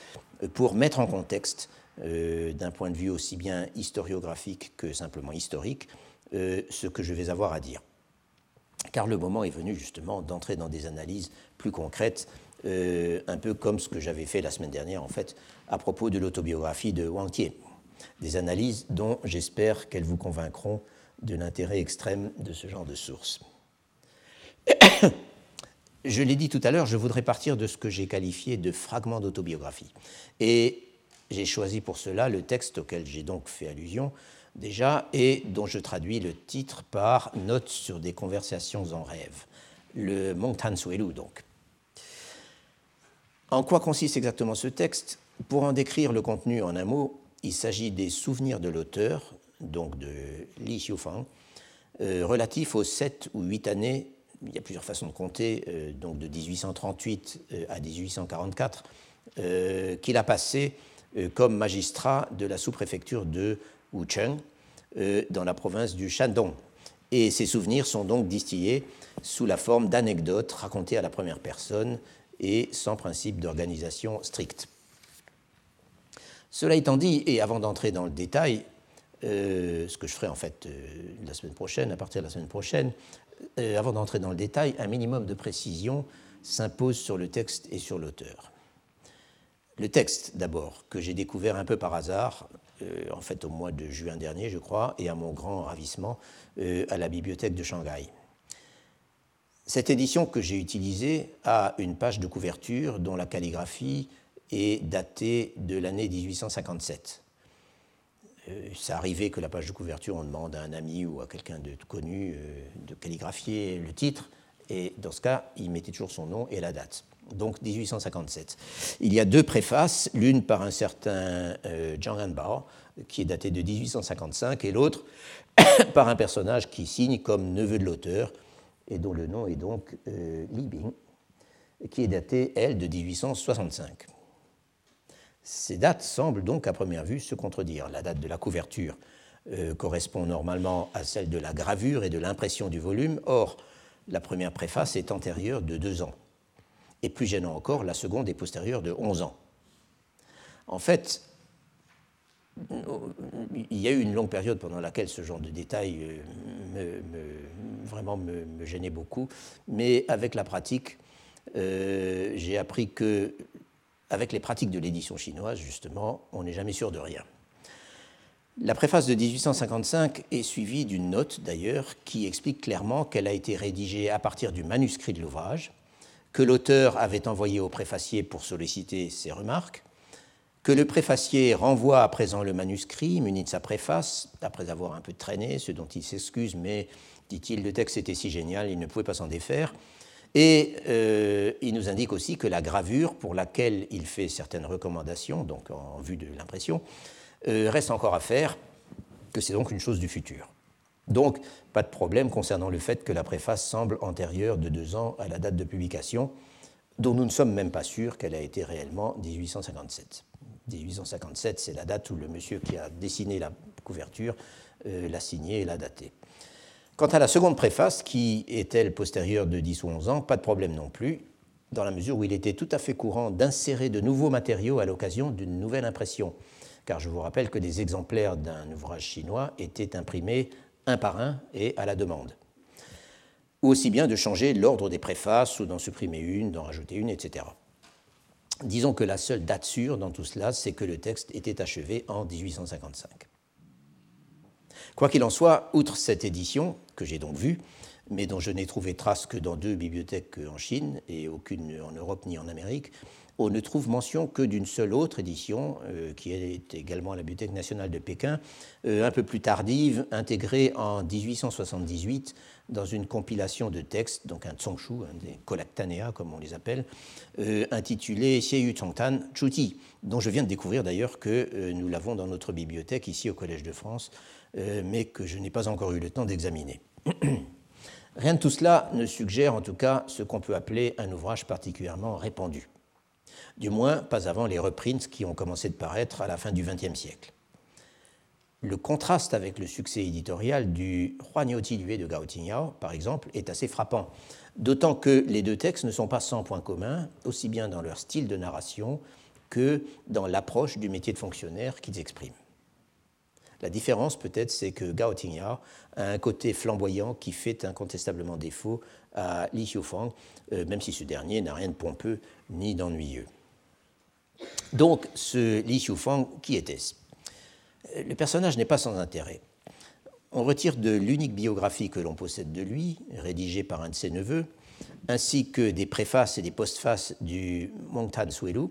euh, pour mettre en contexte, d'un point de vue aussi bien historiographique que simplement historique, ce que je vais avoir à dire. Car le moment est venu justement d'entrer dans des analyses plus concrètes euh, un peu comme ce que j'avais fait la semaine dernière, en fait, à propos de l'autobiographie de Wang Tie. Des analyses dont j'espère qu'elles vous convaincront de l'intérêt extrême de ce genre de sources. *coughs* Je l'ai dit tout à l'heure, je voudrais partir de ce que j'ai qualifié de fragment d'autobiographie. Et j'ai choisi pour cela le texte auquel j'ai donc fait allusion déjà et dont je traduis le titre par Notes sur des conversations en rêve, le Montan Suelu donc. En quoi consiste exactement ce texte? Pour en décrire le contenu en un mot, il s'agit des souvenirs de l'auteur, donc de Li Xiufang, euh, relatifs aux sept ou huit années, il y a plusieurs façons de compter, euh, donc de 1838 euh, à 1844, qu'il a passé comme magistrat de la sous-préfecture de Wucheng, dans la province du Shandong. Et ces souvenirs sont donc distillés sous la forme d'anecdotes racontées à la première personne et sans principe d'organisation stricte. Cela étant dit, et avant d'entrer dans le détail, euh, ce que je ferai en fait euh, la semaine prochaine, à partir de la semaine prochaine, euh, avant d'entrer dans le détail, un minimum de précision s'impose sur le texte et sur l'auteur. Le texte, d'abord, que j'ai découvert un peu par hasard, en fait au mois de juin dernier, je crois, et à mon grand ravissement, à la bibliothèque de Shanghai. Cette édition que j'ai utilisée a une page de couverture dont la calligraphie est datée de l'année 1857. Euh, ça arrivait que la page de couverture, on demande à un ami ou à quelqu'un de connu euh, de calligraphier le titre, et dans ce cas, il mettait toujours son nom et la date. Donc 1857. Il y a deux préfaces, l'une par un certain euh, Hanbao, qui est daté de 1855, et l'autre *coughs* par un personnage qui signe comme neveu de l'auteur, et dont le nom est donc euh, Li Bing, qui est datée, elle, de 1865. Ces dates semblent donc à première vue se contredire. La date de la couverture euh, correspond normalement à celle de la gravure et de l'impression du volume, or la première préface est antérieure de deux ans. Et plus gênant encore, la seconde est postérieure de onze ans. En fait, il y a eu une longue période pendant laquelle ce genre de détails euh, me, vraiment me, gênait beaucoup, mais avec la pratique, euh, j'ai appris que, avec les pratiques de l'édition chinoise, justement, on n'est jamais sûr de rien. La préface de 1855 est suivie d'une note, d'ailleurs, qui explique clairement qu'elle a été rédigée à partir du manuscrit de l'ouvrage, que l'auteur avait envoyé au préfacier pour solliciter ses remarques, que le préfacier renvoie à présent le manuscrit muni de sa préface, après avoir un peu traîné, ce dont il s'excuse, mais, dit-il, le texte était si génial, il ne pouvait pas s'en défaire. Et euh, il nous indique aussi que la gravure, pour laquelle il fait certaines recommandations, donc en vue de l'impression, euh, reste encore à faire, que c'est donc une chose du futur. Donc, pas de problème concernant le fait que la préface semble antérieure de deux ans à la date de publication, dont nous ne sommes même pas sûrs qu'elle a été réellement 1857. 1857, c'est la date où le monsieur qui a dessiné la couverture euh, l'a signée et l'a datée. Quant à la seconde préface, qui est-elle postérieure de 10 ou 11 ans, pas de problème non plus, dans la mesure où il était tout à fait courant d'insérer de nouveaux matériaux à l'occasion d'une nouvelle impression. Car je vous rappelle que des exemplaires d'un ouvrage chinois étaient imprimés un par un et à la demande. Ou aussi bien de changer l'ordre des préfaces ou d'en supprimer une, d'en rajouter une, etc. Disons que la seule date sûre dans tout cela, c'est que le texte était achevé en 1855. Quoi qu'il en soit, outre cette édition, que j'ai donc vue, mais dont je n'ai trouvé trace que dans deux bibliothèques en Chine et aucune en Europe ni en Amérique, on ne trouve mention que d'une seule autre édition, euh, qui est également la Bibliothèque nationale de Pékin, euh, un peu plus tardive, intégrée en 1878 dans une compilation de textes, donc un Tsongshu, un des Colactanea comme on les appelle, euh, intitulé Xieyu Chongtan Chuti, dont je viens de découvrir d'ailleurs que nous l'avons dans notre bibliothèque ici au Collège de France, mais que je n'ai pas encore eu le temps d'examiner. *clears throat* Rien de tout cela ne suggère en tout cas ce qu'on peut appeler un ouvrage particulièrement répandu. du moins pas avant les reprints qui ont commencé de paraître à la fin du XXe siècle. Le contraste avec le succès éditorial du Roi Tilué de Gao par exemple, est assez frappant, d'autant que les deux textes ne sont pas sans point commun, aussi bien dans leur style de narration que dans l'approche du métier de fonctionnaire qu'ils expriment. La différence peut-être, c'est que Gao Tingyao a un côté flamboyant qui fait incontestablement défaut à Li Xiufang, euh, même si ce dernier n'a rien de pompeux ni d'ennuyeux. Donc, ce Li Xiufang, qui était-ce? Le personnage n'est pas sans intérêt. On retire de l'unique biographie que l'on possède de lui, rédigée par un de ses neveux, ainsi que des préfaces et des postfaces du Mongtan Suelu,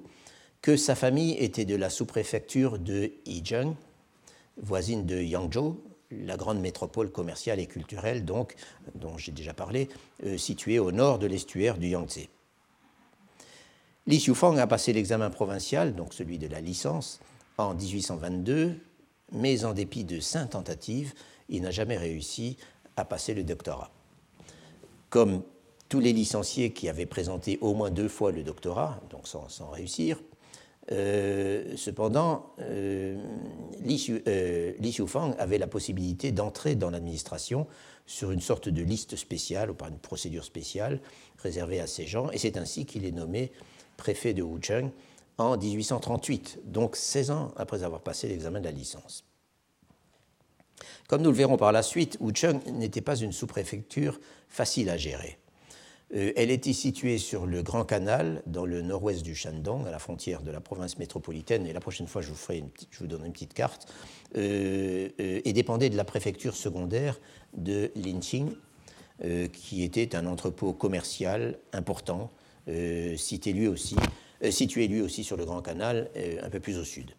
que sa famille était de la sous-préfecture de Yizheng, voisine de Yangzhou, la grande métropole commerciale et culturelle donc, dont j'ai déjà parlé, euh, située au nord de l'estuaire du Yangtze. Li Xiufang a passé l'examen provincial, donc celui de la licence, en 1822, mais en dépit de cinq tentatives, il n'a jamais réussi à passer le doctorat. Comme tous les licenciés qui avaient présenté au moins deux fois le doctorat, donc sans, sans réussir, euh, cependant, euh, euh, Li, Xiufang avait la possibilité d'entrer dans l'administration sur une sorte de liste spéciale ou par une procédure spéciale réservée à ces gens, et c'est ainsi qu'il est nommé préfet de Wucheng en 1838, donc 16 ans après avoir passé l'examen de la licence. Comme nous le verrons par la suite, Wucheng n'était pas une sous-préfecture facile à gérer. Euh, elle était située sur le Grand Canal, dans le nord-ouest du Shandong, à la frontière de la province métropolitaine, et la prochaine fois je vous, ferai je vous donnerai une petite carte, euh, euh, et dépendait de la préfecture secondaire de Linqing, qui était un entrepôt commercial important, lui, aussi, situé lui aussi sur le Grand Canal, un peu plus au sud.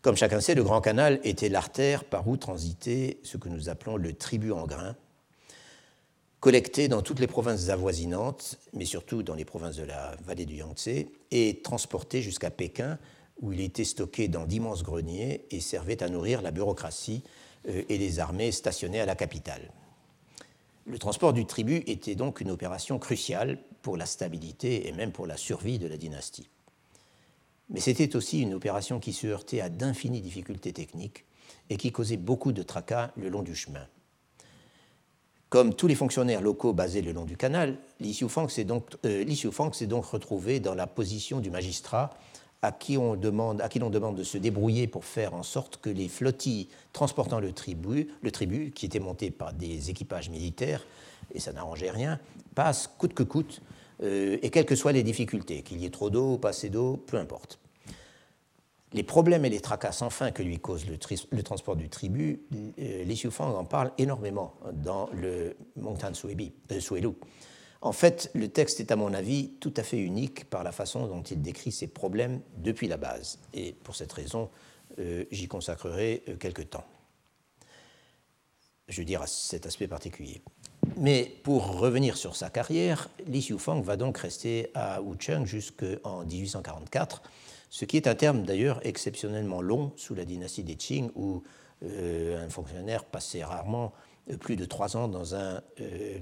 Comme chacun sait, le Grand Canal était l'artère par où transitait ce que nous appelons le tribut en grain, collecté dans toutes les provinces avoisinantes, mais surtout dans les provinces de la vallée du Yangtze, et transporté jusqu'à Pékin, où il était stocké dans d'immenses greniers et servait à nourrir la bureaucratie euh, et les armées stationnées à la capitale. Le transport du tribut était donc une opération cruciale pour la stabilité et même pour la survie de la dynastie. Mais c'était aussi une opération qui se heurtait à d'infinies difficultés techniques et qui causait beaucoup de tracas le long du chemin. Comme tous les fonctionnaires locaux basés le long du canal, Li Xiufang s'est donc, euh, retrouvé dans la position du magistrat à qui, on demande, l'on demande de se débrouiller pour faire en sorte que les flottilles transportant le tribut, qui était monté par des équipages militaires, et ça n'arrangeait rien, passent coûte que coûte, euh, et quelles que soient les difficultés, qu'il y ait trop d'eau, pas assez d'eau, peu importe les problèmes et les tracas sans fin que lui cause le, transport du tribut, euh, Li Xiufang en parle énormément dans le Mongtan euh, Suelu. En fait, le texte est à mon avis tout à fait unique par la façon dont il décrit ses problèmes depuis la base. Et pour cette raison, euh, j'y consacrerai quelques temps. Je veux dire à cet aspect particulier. Mais pour revenir sur sa carrière, Li Xiufang va donc rester à Wucheng jusqu'en 1844 ce qui est un terme d'ailleurs exceptionnellement long sous la dynastie des Qing, où euh, un fonctionnaire passait rarement euh, plus de trois ans dans un, euh,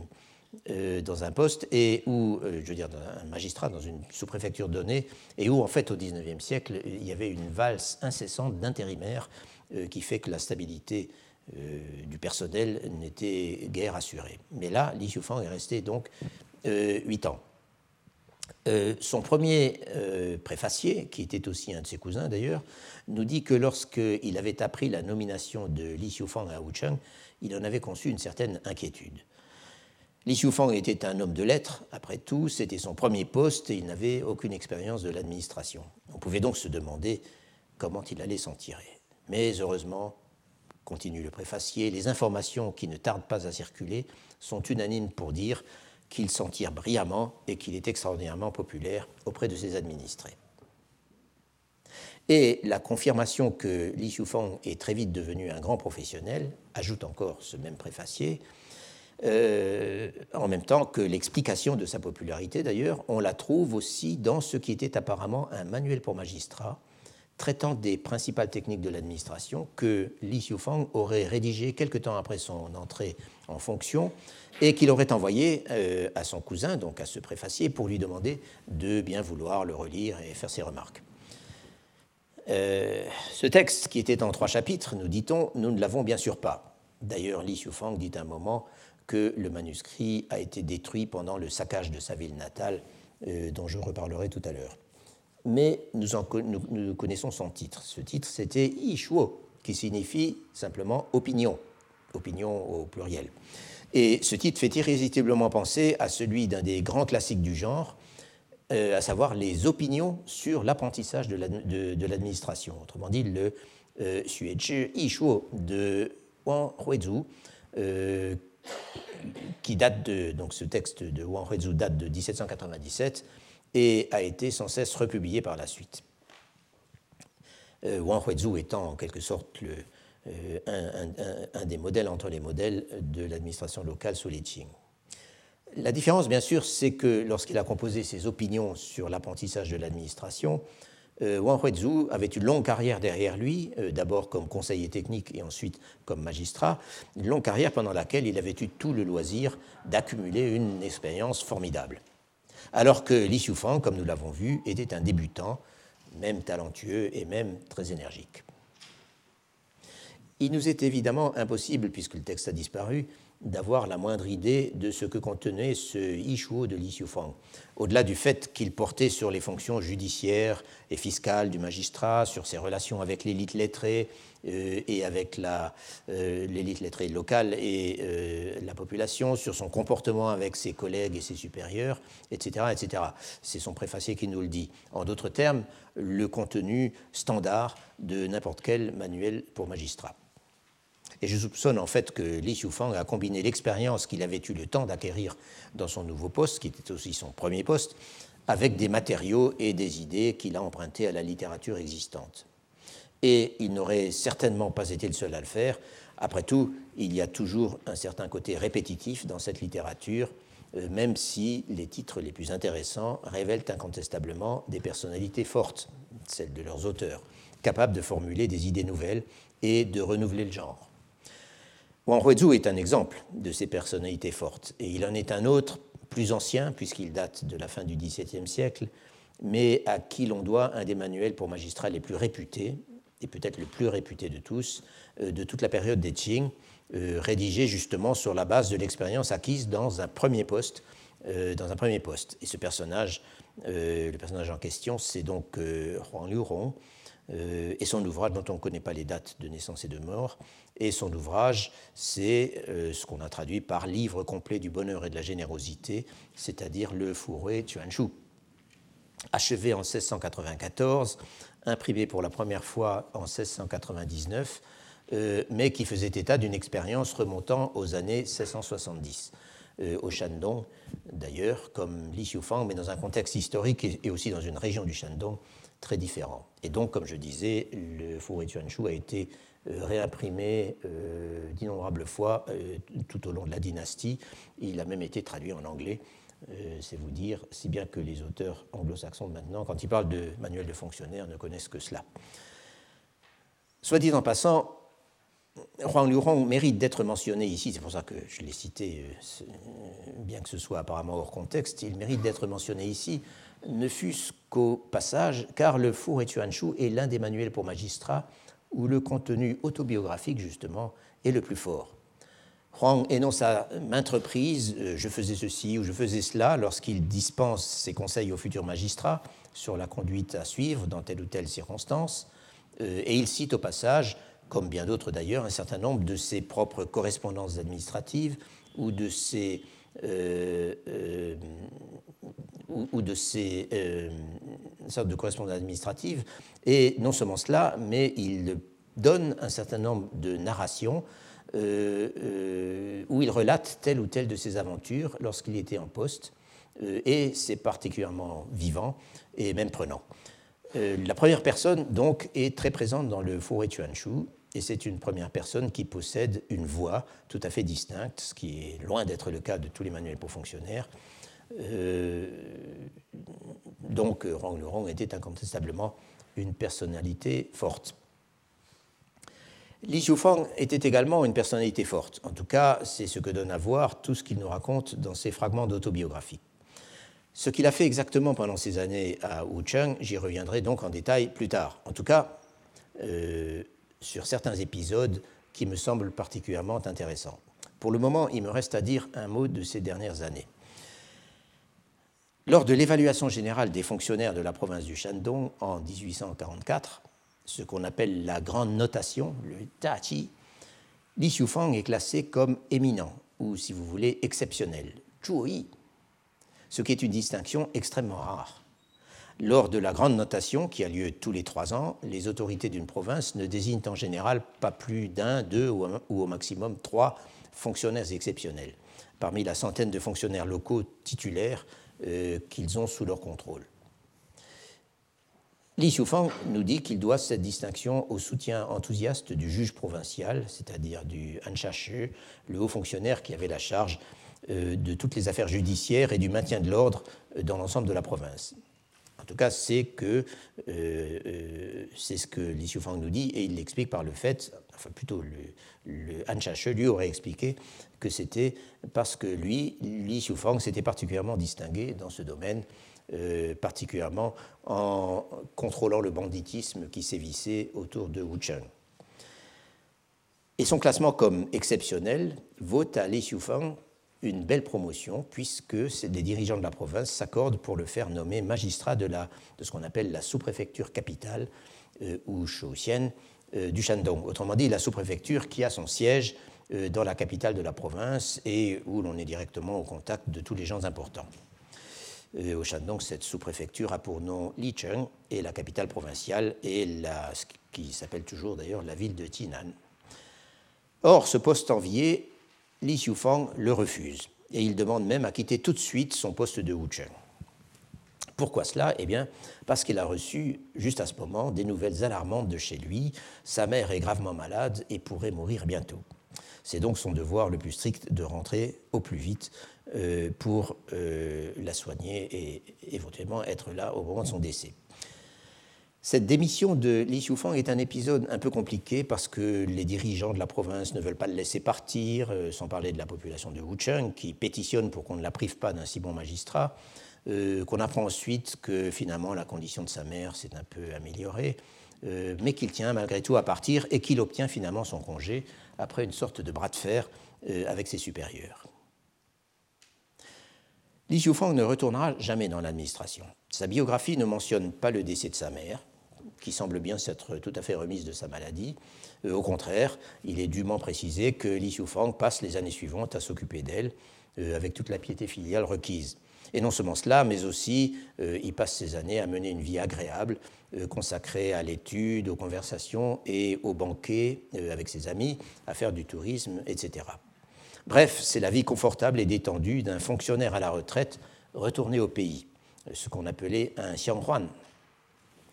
poste, et où, je veux dire, un magistrat dans une sous-préfecture donnée, et où en fait au XIXe siècle, il y avait une valse incessante d'intérimaires qui fait que la stabilité du personnel n'était guère assurée. Mais là, Li Xiufang est resté donc huit ans. Euh, son premier euh, préfacier, qui était aussi un de ses cousins d'ailleurs, nous dit que lorsqu'il avait appris la nomination de Li Xiufang à Wucheng, il en avait conçu une certaine inquiétude. Li Xiufang était un homme de lettres, après tout, c'était son premier poste et il n'avait aucune expérience de l'administration. On pouvait donc se demander comment il allait s'en tirer. Mais heureusement, continue le préfacier, les informations qui ne tardent pas à circuler sont unanimes pour dire qu'il s'en tire brillamment et qu'il est extraordinairement populaire auprès de ses administrés. Et la confirmation que Li Xiufang est très vite devenu un grand professionnel, ajoute encore ce même préfacier, euh, en même temps que l'explication de sa popularité d'ailleurs, on la trouve aussi dans ce qui était apparemment un manuel pour magistrats traitant des principales techniques de l'administration que Li Xiufang aurait rédigé quelque temps après son entrée en fonction et qu'il aurait envoyé euh, à son cousin, donc à ce préfacier, pour lui demander de bien vouloir le relire et faire ses remarques. Euh, ce texte, qui était en trois chapitres, nous dit-on, nous ne l'avons bien sûr pas. D'ailleurs, Li Xiufang dit un moment que le manuscrit a été détruit pendant le saccage de sa ville natale, euh, dont je reparlerai tout à l'heure. Mais nous, connaissons son titre. Ce titre, c'était Ishuo, qui signifie simplement opinion, opinion au pluriel. Et ce titre fait irrésistiblement penser à celui d'un des grands classiques du genre, euh, à savoir les opinions sur l'apprentissage de l'administration. Autrement dit, le euh, Ishuo de Wang Huizhu, euh, qui date de. Donc ce texte de Wang Huizhu date de 1797 et a été sans cesse republié par la suite. Wang Huizhu étant en quelque sorte le, un, des modèles entre les modèles de l'administration locale sous les Qing. La différence, bien sûr, c'est que lorsqu'il a composé ses opinions sur l'apprentissage de l'administration, euh, Wang Huizhu avait une longue carrière derrière lui, euh, d'abord comme conseiller technique et ensuite comme magistrat, une longue carrière pendant laquelle il avait eu tout le loisir d'accumuler une expérience formidable. Alors que Li Xiufang, comme nous l'avons vu, était un débutant, même talentueux et même très énergique. Il nous est évidemment impossible, puisque le texte a disparu, d'avoir la moindre idée de ce que contenait ce Ishuo de Li Xiufang, au-delà du fait qu'il portait sur les fonctions judiciaires et fiscales du magistrat, sur ses relations avec l'élite lettrée euh, et avec euh, l'élite lettrée locale et euh, la population, sur son comportement avec ses collègues et ses supérieurs, etc. etc. C'est son préfacier qui nous le dit. En d'autres termes, le contenu standard de n'importe quel manuel pour magistrat. Et je soupçonne en fait que Li Xiufang a combiné l'expérience qu'il avait eu le temps d'acquérir dans son nouveau poste, qui était aussi son premier poste, avec des matériaux et des idées qu'il a empruntés à la littérature existante. Et il n'aurait certainement pas été le seul à le faire. Après tout, il y a toujours un certain côté répétitif dans cette littérature, euh, même si les titres les plus intéressants révèlent incontestablement des personnalités fortes, celles de leurs auteurs, capables de formuler des idées nouvelles et de renouveler le genre. Wang Huizhu est un exemple de ces personnalités fortes, et il en est un autre, plus ancien, puisqu'il date de la fin du XVIIe siècle, mais à qui l'on doit un des manuels pour magistrats les plus réputés, et peut-être le plus réputé de tous, euh, de toute la période des Qing, euh, rédigé justement sur la base de l'expérience acquise dans un premier poste. Euh, dans un premier poste. Et ce personnage, le personnage en question, c'est donc Huang Liurong, et son ouvrage dont on ne connaît pas les dates de naissance et de mort, et son ouvrage, c'est euh, ce qu'on a traduit par Livre complet du bonheur et de la générosité, c'est-à-dire le fourré Tuanshu. Achevé en 1694, imprimé pour la première fois en 1699, euh, mais qui faisait état d'une expérience remontant aux années 1670. Euh, au Shandong, d'ailleurs, comme Li Xiufang, mais dans un contexte historique et, aussi dans une région du Shandong très différent. Et donc, comme je disais, le fourré Tuanshu a été euh, réimprimé euh, d'innombrables fois euh, tout au long de la dynastie. Il a même été traduit en anglais, c'est vous dire, si bien que les auteurs anglo-saxons maintenant, quand ils parlent de manuel de fonctionnaire, ne connaissent que cela. Soit dit en passant, Huang Liurong mérite d'être mentionné ici, c'est pour ça que je l'ai cité, bien que ce soit apparemment hors contexte, il mérite d'être mentionné ici, ne fût-ce qu'au passage, car le Four et est l'un des manuels pour magistrats où le contenu autobiographique, justement, est le plus fort. Huang énonce à maintes reprises euh, je faisais ceci ou je faisais cela lorsqu'il dispense ses conseils aux futurs magistrats sur la conduite à suivre dans telle ou telle circonstance. Euh, et il cite au passage, comme bien d'autres d'ailleurs, un certain nombre de ses propres correspondances administratives ou de ses euh, ou, de ces euh, sortes de correspondances administratives. Et non seulement cela, mais il donne un certain nombre de narrations euh, euh, où il relate telle ou telle de ses aventures lorsqu'il était en poste, et c'est particulièrement vivant et même prenant. la première personne, donc, est très présente dans le Forêt Chuanshu, et c'est une première personne qui possède une voix tout à fait distincte, ce qui est loin d'être le cas de tous les manuels pour fonctionnaires, euh, donc Rang Rong était incontestablement une personnalité forte. Li Xiufang était également une personnalité forte. En tout cas, c'est ce que donne à voir tout ce qu'il nous raconte dans ses fragments d'autobiographie. Ce qu'il a fait exactement pendant ces années à Wucheng, j'y reviendrai donc en détail plus tard. En tout cas, euh, sur certains épisodes qui me semblent particulièrement intéressants. Pour le moment, il me reste à dire un mot de ces dernières années. Lors de l'évaluation générale des fonctionnaires de la province du Shandong en 1844, ce qu'on appelle la grande notation, le Tachi, Li Xiufang est classé comme éminent, ou si vous voulez, exceptionnel, Zhuyi, ce qui est une distinction extrêmement rare. Lors de la grande notation, qui a lieu tous les trois ans, les autorités d'une province ne désignent en général pas plus d'un, deux ou au maximum trois fonctionnaires exceptionnels, parmi la centaine de fonctionnaires locaux titulaires euh, qu'ils ont sous leur contrôle. Li Xiufang nous dit qu'il doit cette distinction au soutien enthousiaste du juge provincial, c'est-à-dire du Anshashi, le haut fonctionnaire qui avait la charge euh, de toutes les affaires judiciaires et du maintien de l'ordre euh, dans l'ensemble de la province. En tout cas, c'est que euh, c'est ce que Li Xiufang nous dit, et il l'explique par le fait, enfin plutôt le, le Han lui aurait expliqué que c'était parce que lui, Li Xiufang, s'était particulièrement distingué dans ce domaine, particulièrement en contrôlant le banditisme qui sévissait autour de Wucheng. Et son classement comme exceptionnel vaut à Li Xiufang une belle promotion puisque les dirigeants de la province s'accordent pour le faire nommer magistrat de, la, de ce qu'on appelle la sous-préfecture capitale euh, ou Shouxian euh, du Shandong. Autrement dit, la sous-préfecture qui a son siège euh, dans la capitale de la province et où l'on est directement au contact de tous les gens importants. au Shandong, cette sous-préfecture a pour nom Licheng et la capitale provinciale est la, ce qui s'appelle toujours d'ailleurs la ville de Tinan. Or, ce poste envié Li Xiufang le refuse et il demande même à quitter tout de suite son poste de Wucheng. Pourquoi cela? Eh bien, parce qu'il a reçu, juste à ce moment, des nouvelles alarmantes de chez lui. Sa mère est gravement malade et pourrait mourir bientôt. C'est donc son devoir le plus strict de rentrer au plus vite euh, pour euh, la soigner et éventuellement être là au moment de son décès. Cette démission de Li Xiufang est un épisode un peu compliqué parce que les dirigeants de la province ne veulent pas le laisser partir, euh, sans parler de la population de Wucheng qui pétitionne pour qu'on ne la prive pas d'un si bon magistrat, euh, qu'on apprend ensuite que finalement la condition de sa mère s'est un peu améliorée, euh, mais qu'il tient malgré tout à partir et qu'il obtient finalement son congé après une sorte de bras de fer avec ses supérieurs. Li Xiufang ne retournera jamais dans l'administration. Sa biographie ne mentionne pas le décès de sa mère, qui semble bien s'être tout à fait remise de sa maladie. Euh, au contraire, il est dûment précisé que Li Xiufang passe les années suivantes à s'occuper d'elle, euh, avec toute la piété filiale requise. Et non seulement cela, mais aussi euh, il passe ses années à mener une vie agréable, consacrée à l'étude, aux conversations et aux banquets avec ses amis, à faire du tourisme, etc. Bref, c'est la vie confortable et détendue d'un fonctionnaire à la retraite retourné au pays, ce qu'on appelait un xianghuan,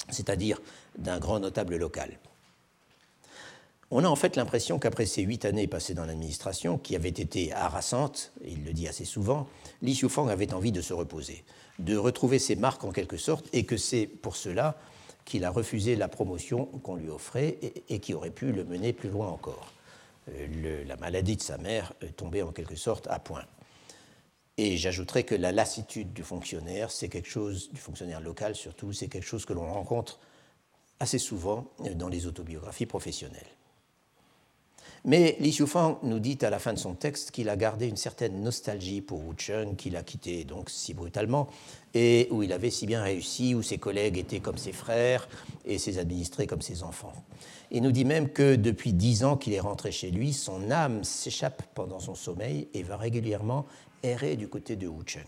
c'est-à-dire d'un grand notable local. On a en fait l'impression qu'après ces huit années passées dans l'administration, qui avaient été harassantes, il le dit assez souvent, Li Xiufang avait envie de se reposer, de retrouver ses marques en quelque sorte, et que c'est pour cela qu'il a refusé la promotion qu'on lui offrait et, qui aurait pu le mener plus loin encore. Euh, la maladie de sa mère tombait en quelque sorte à point. Et j'ajouterais que la lassitude du fonctionnaire, c'est quelque chose, du fonctionnaire local surtout, c'est quelque chose que l'on rencontre assez souvent dans les autobiographies professionnelles. Mais Li Xiufang nous dit à la fin de son texte qu'il a gardé une certaine nostalgie pour Wu Cheng, qu'il a quitté donc si brutalement, et où il avait si bien réussi, où ses collègues étaient comme ses frères et ses administrés comme ses enfants. Il nous dit même que depuis dix ans qu'il est rentré chez lui, son âme s'échappe pendant son sommeil et va régulièrement errer du côté de Wucheng,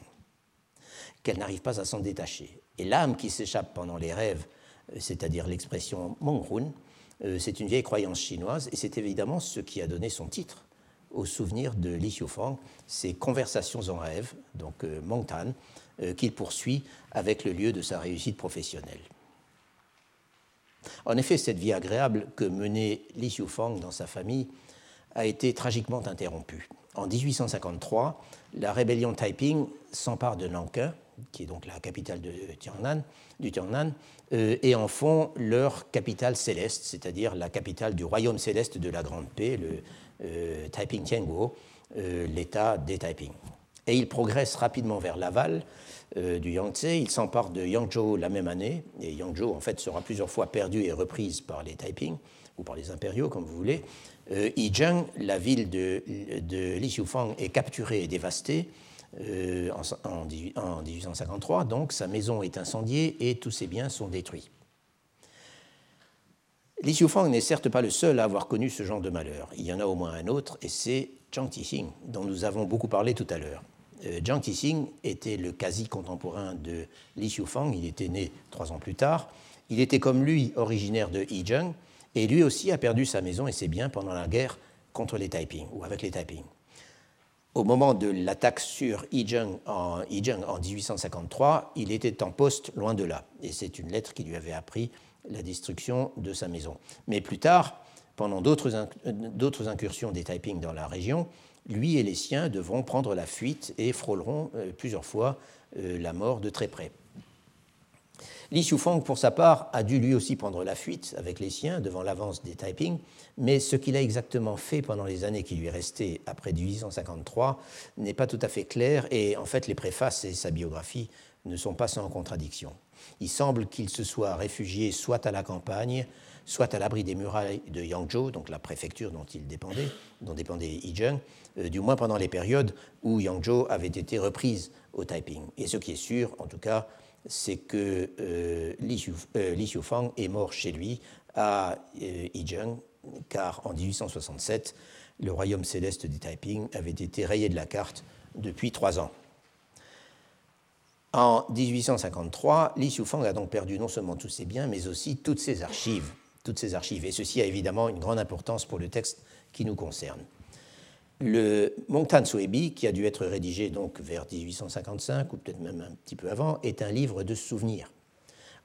qu'elle n'arrive pas à s'en détacher. Et l'âme qui s'échappe pendant les rêves, euh, c'est-à-dire l'expression Mongrun, euh, c'est une vieille croyance chinoise et c'est évidemment ce qui a donné son titre au souvenir de Li Xiufang, ces conversations en rêve, donc euh, Mongtan, qu'il poursuit avec le lieu de sa réussite professionnelle. En effet, cette vie agréable que menait Li Xiufang dans sa famille a été tragiquement interrompue. En 1853, la rébellion Taiping s'empare de Nankin, qui est donc la capitale de Tiangnan, du Tiangnan, et en font leur capitale céleste, c'est-à-dire la capitale du royaume céleste de la Grande Paix, le Taiping Tianguo, l'état des Taiping. Et ils progressent rapidement vers l'aval du Yangtze. Ils s'emparent de Yangzhou la même année, et Yangzhou en fait sera plusieurs fois perdue et reprise par les Taiping ou par les impériaux, comme vous voulez. Euh, Yizheng, la ville de, de Li Xiufang, est capturée et dévastée euh, en, 1853. Donc sa maison est incendiée et tous ses biens sont détruits. Li Xiufang n'est certes pas le seul à avoir connu ce genre de malheur. Il y en a au moins un autre, et c'est Zhang Tixing, dont nous avons beaucoup parlé tout à l'heure. Euh, Zhang Tixing était le quasi-contemporain de Li Xiufang, il était né trois ans plus tard. Il était comme lui originaire de Yizheng, et lui aussi a perdu sa maison et ses biens pendant la guerre contre les Taiping, ou avec les Taiping. Au moment de l'attaque sur Yizheng en, en 1853, il était en poste loin de là, et c'est une lettre qui lui avait appris la destruction de sa maison. Mais plus tard, pendant d'autres incursions des Taiping dans la région, lui et les siens devront prendre la fuite et frôleront euh, plusieurs fois euh, la mort de très près. Li Xiufang, pour sa part, a dû lui aussi prendre la fuite avec les siens devant l'avance des Taiping, mais ce qu'il a exactement fait pendant les années qui lui restaient après 1853 n'est pas tout à fait clair, et en fait les préfaces et sa biographie ne sont pas sans contradiction. Il semble qu'il se soit réfugié soit à la campagne, soit à l'abri des murailles de Yangzhou, donc la préfecture dont il dépendait, dont dépendait Yizheng, euh, du moins pendant les périodes où Yangzhou avait été reprise au Taiping. Et ce qui est sûr, en tout cas, c'est que euh, Li, euh, Xiufang est mort chez lui à euh, car en 1867, le royaume céleste du Taiping avait été rayé de la carte depuis trois ans. En 1853, Li Xiufang a donc perdu non seulement tous ses biens, mais aussi toutes. Toutes ses archives. Et ceci a évidemment une grande importance pour le texte qui nous concerne. Le Mongtan Suebi, qui a dû être rédigé donc vers 1855 ou peut-être même un petit peu avant, est un livre de souvenirs.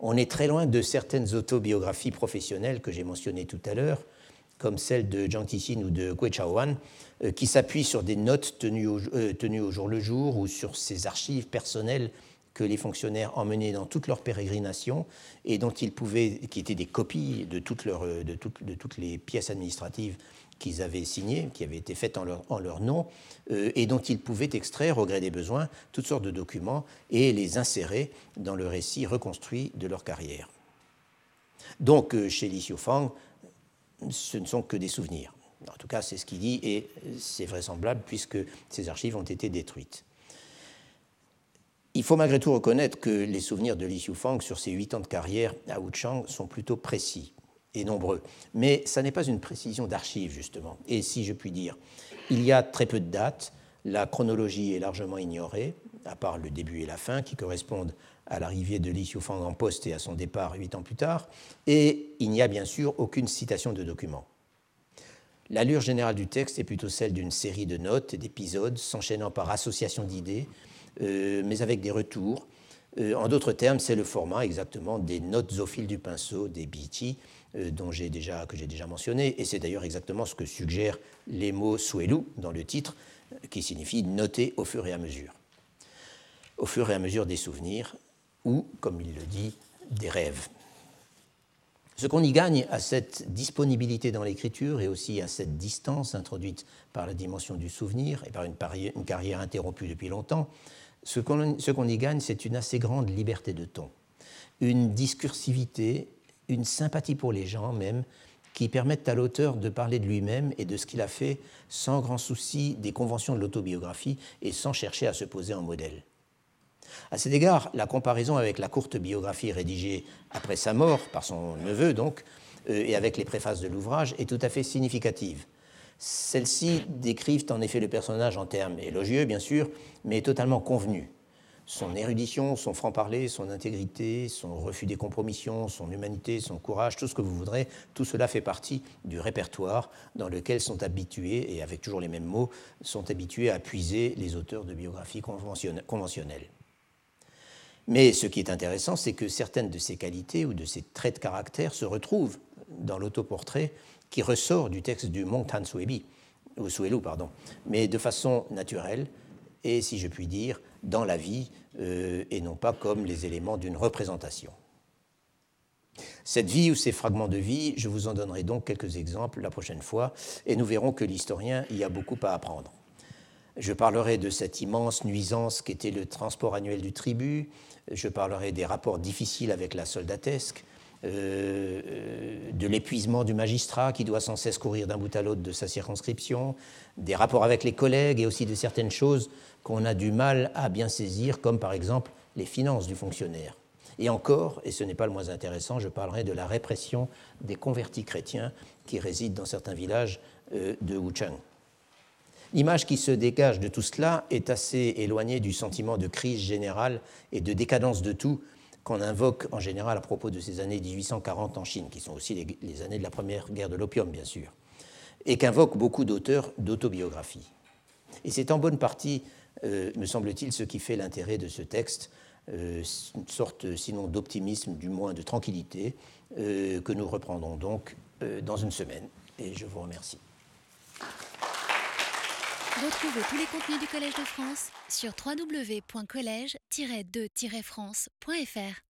On est très loin de certaines autobiographies professionnelles que j'ai mentionnées tout à l'heure, comme celle de Jiang Tixin ou de Gui Chaoan, euh, qui s'appuient sur des notes tenues au, euh, tenues au, jour le jour ou sur ces archives personnelles que les fonctionnaires emmenaient dans toutes leurs pérégrinations et dont ils pouvaient, qui étaient des copies de toutes, toutes les pièces administratives qu'ils avaient signées, qui avaient été faites en leur, en leur nom, euh, et dont ils pouvaient extraire, au gré des besoins, toutes sortes de documents et les insérer dans le récit reconstruit de leur carrière. Donc, euh, chez Li Xiufang, ce ne sont que des souvenirs. En tout cas, c'est ce qu'il dit, et c'est vraisemblable puisque ces archives ont été détruites. Il faut malgré tout reconnaître que les souvenirs de Li Xiufang sur ses huit ans de carrière à Wuchang sont plutôt précis et nombreux. Mais ça n'est pas une précision d'archives, justement. Et si je puis dire, il y a très peu de dates, la chronologie est largement ignorée, à part le début et la fin, qui correspondent à l'arrivée de Li Xiufang en poste et à son départ huit ans plus tard, et il n'y a bien sûr aucune citation de documents. L'allure générale du texte est plutôt celle d'une série de notes et d'épisodes s'enchaînant par association d'idées, euh, mais avec des retours. Euh, en d'autres termes, c'est le format exactement des notes au fil du pinceau, des BT, dont j'ai déjà, que j'ai déjà mentionné, et c'est d'ailleurs exactement ce que suggèrent les mots suelu dans le titre, euh, qui signifie noter au fur et à mesure. Au fur et à mesure des souvenirs, ou, comme il le dit, des rêves. Ce qu'on y gagne à cette disponibilité dans l'écriture et aussi à cette distance introduite par la dimension du souvenir et par une, une carrière interrompue depuis longtemps, ce qu'on y gagne, c'est une assez grande liberté de ton, une discursivité une sympathie pour les gens même, qui permettent à l'auteur de parler de lui-même et de ce qu'il a fait sans grand souci des conventions de l'autobiographie et sans chercher à se poser en modèle. À cet égard, la comparaison avec la courte biographie rédigée après sa mort, par son neveu donc, euh, et avec les préfaces de l'ouvrage est tout à fait significative. Celles-ci décrivent en effet le personnage en termes élogieux, bien sûr, mais totalement convenus son érudition, son franc-parler, son intégrité, son refus des compromissions, son humanité, son courage, tout ce que vous voudrez, tout cela fait partie du répertoire dans lequel sont habitués, et avec toujours les mêmes mots, sont habitués à puiser les auteurs de biographies conventionnelles. Mais ce qui est intéressant, c'est que certaines de ces qualités ou de ces traits de caractère se retrouvent dans l'autoportrait qui ressort du texte du Han Suebi, ou Suelu, pardon, mais de façon naturelle, et, si je puis dire, dans la vie, euh, et non pas comme les éléments d'une représentation. Cette vie ou ces fragments de vie, je vous en donnerai donc quelques exemples la prochaine fois, et nous verrons que l'historien y a beaucoup à apprendre. Je parlerai de cette immense nuisance qu'était le transport annuel du tribut, je parlerai des rapports difficiles avec la soldatesque, euh, de l'épuisement du magistrat qui doit sans cesse courir d'un bout à l'autre de sa circonscription, des rapports avec les collègues et aussi de certaines choses qu'on a du mal à bien saisir, comme par exemple les finances du fonctionnaire. Et encore, et ce n'est pas le moins intéressant, je parlerai de la répression des convertis chrétiens qui résident dans certains villages euh, de Wuchang. L'image qui se dégage de tout cela est assez éloignée du sentiment de crise générale et de décadence de tout qu'on invoque en général à propos de ces années 1840 en Chine, qui sont aussi les, années de la première guerre de l'opium, bien sûr, et qu'invoquent beaucoup d'auteurs d'autobiographie. Et c'est en bonne partie, euh, me semble-t-il, ce qui fait l'intérêt de ce texte, euh, une sorte sinon d'optimisme, du moins de tranquillité, euh, que nous reprendrons donc euh, dans une semaine. Et je vous remercie. Retrouvez tous les contenus du Collège de France sur www.colège-2-france.fr.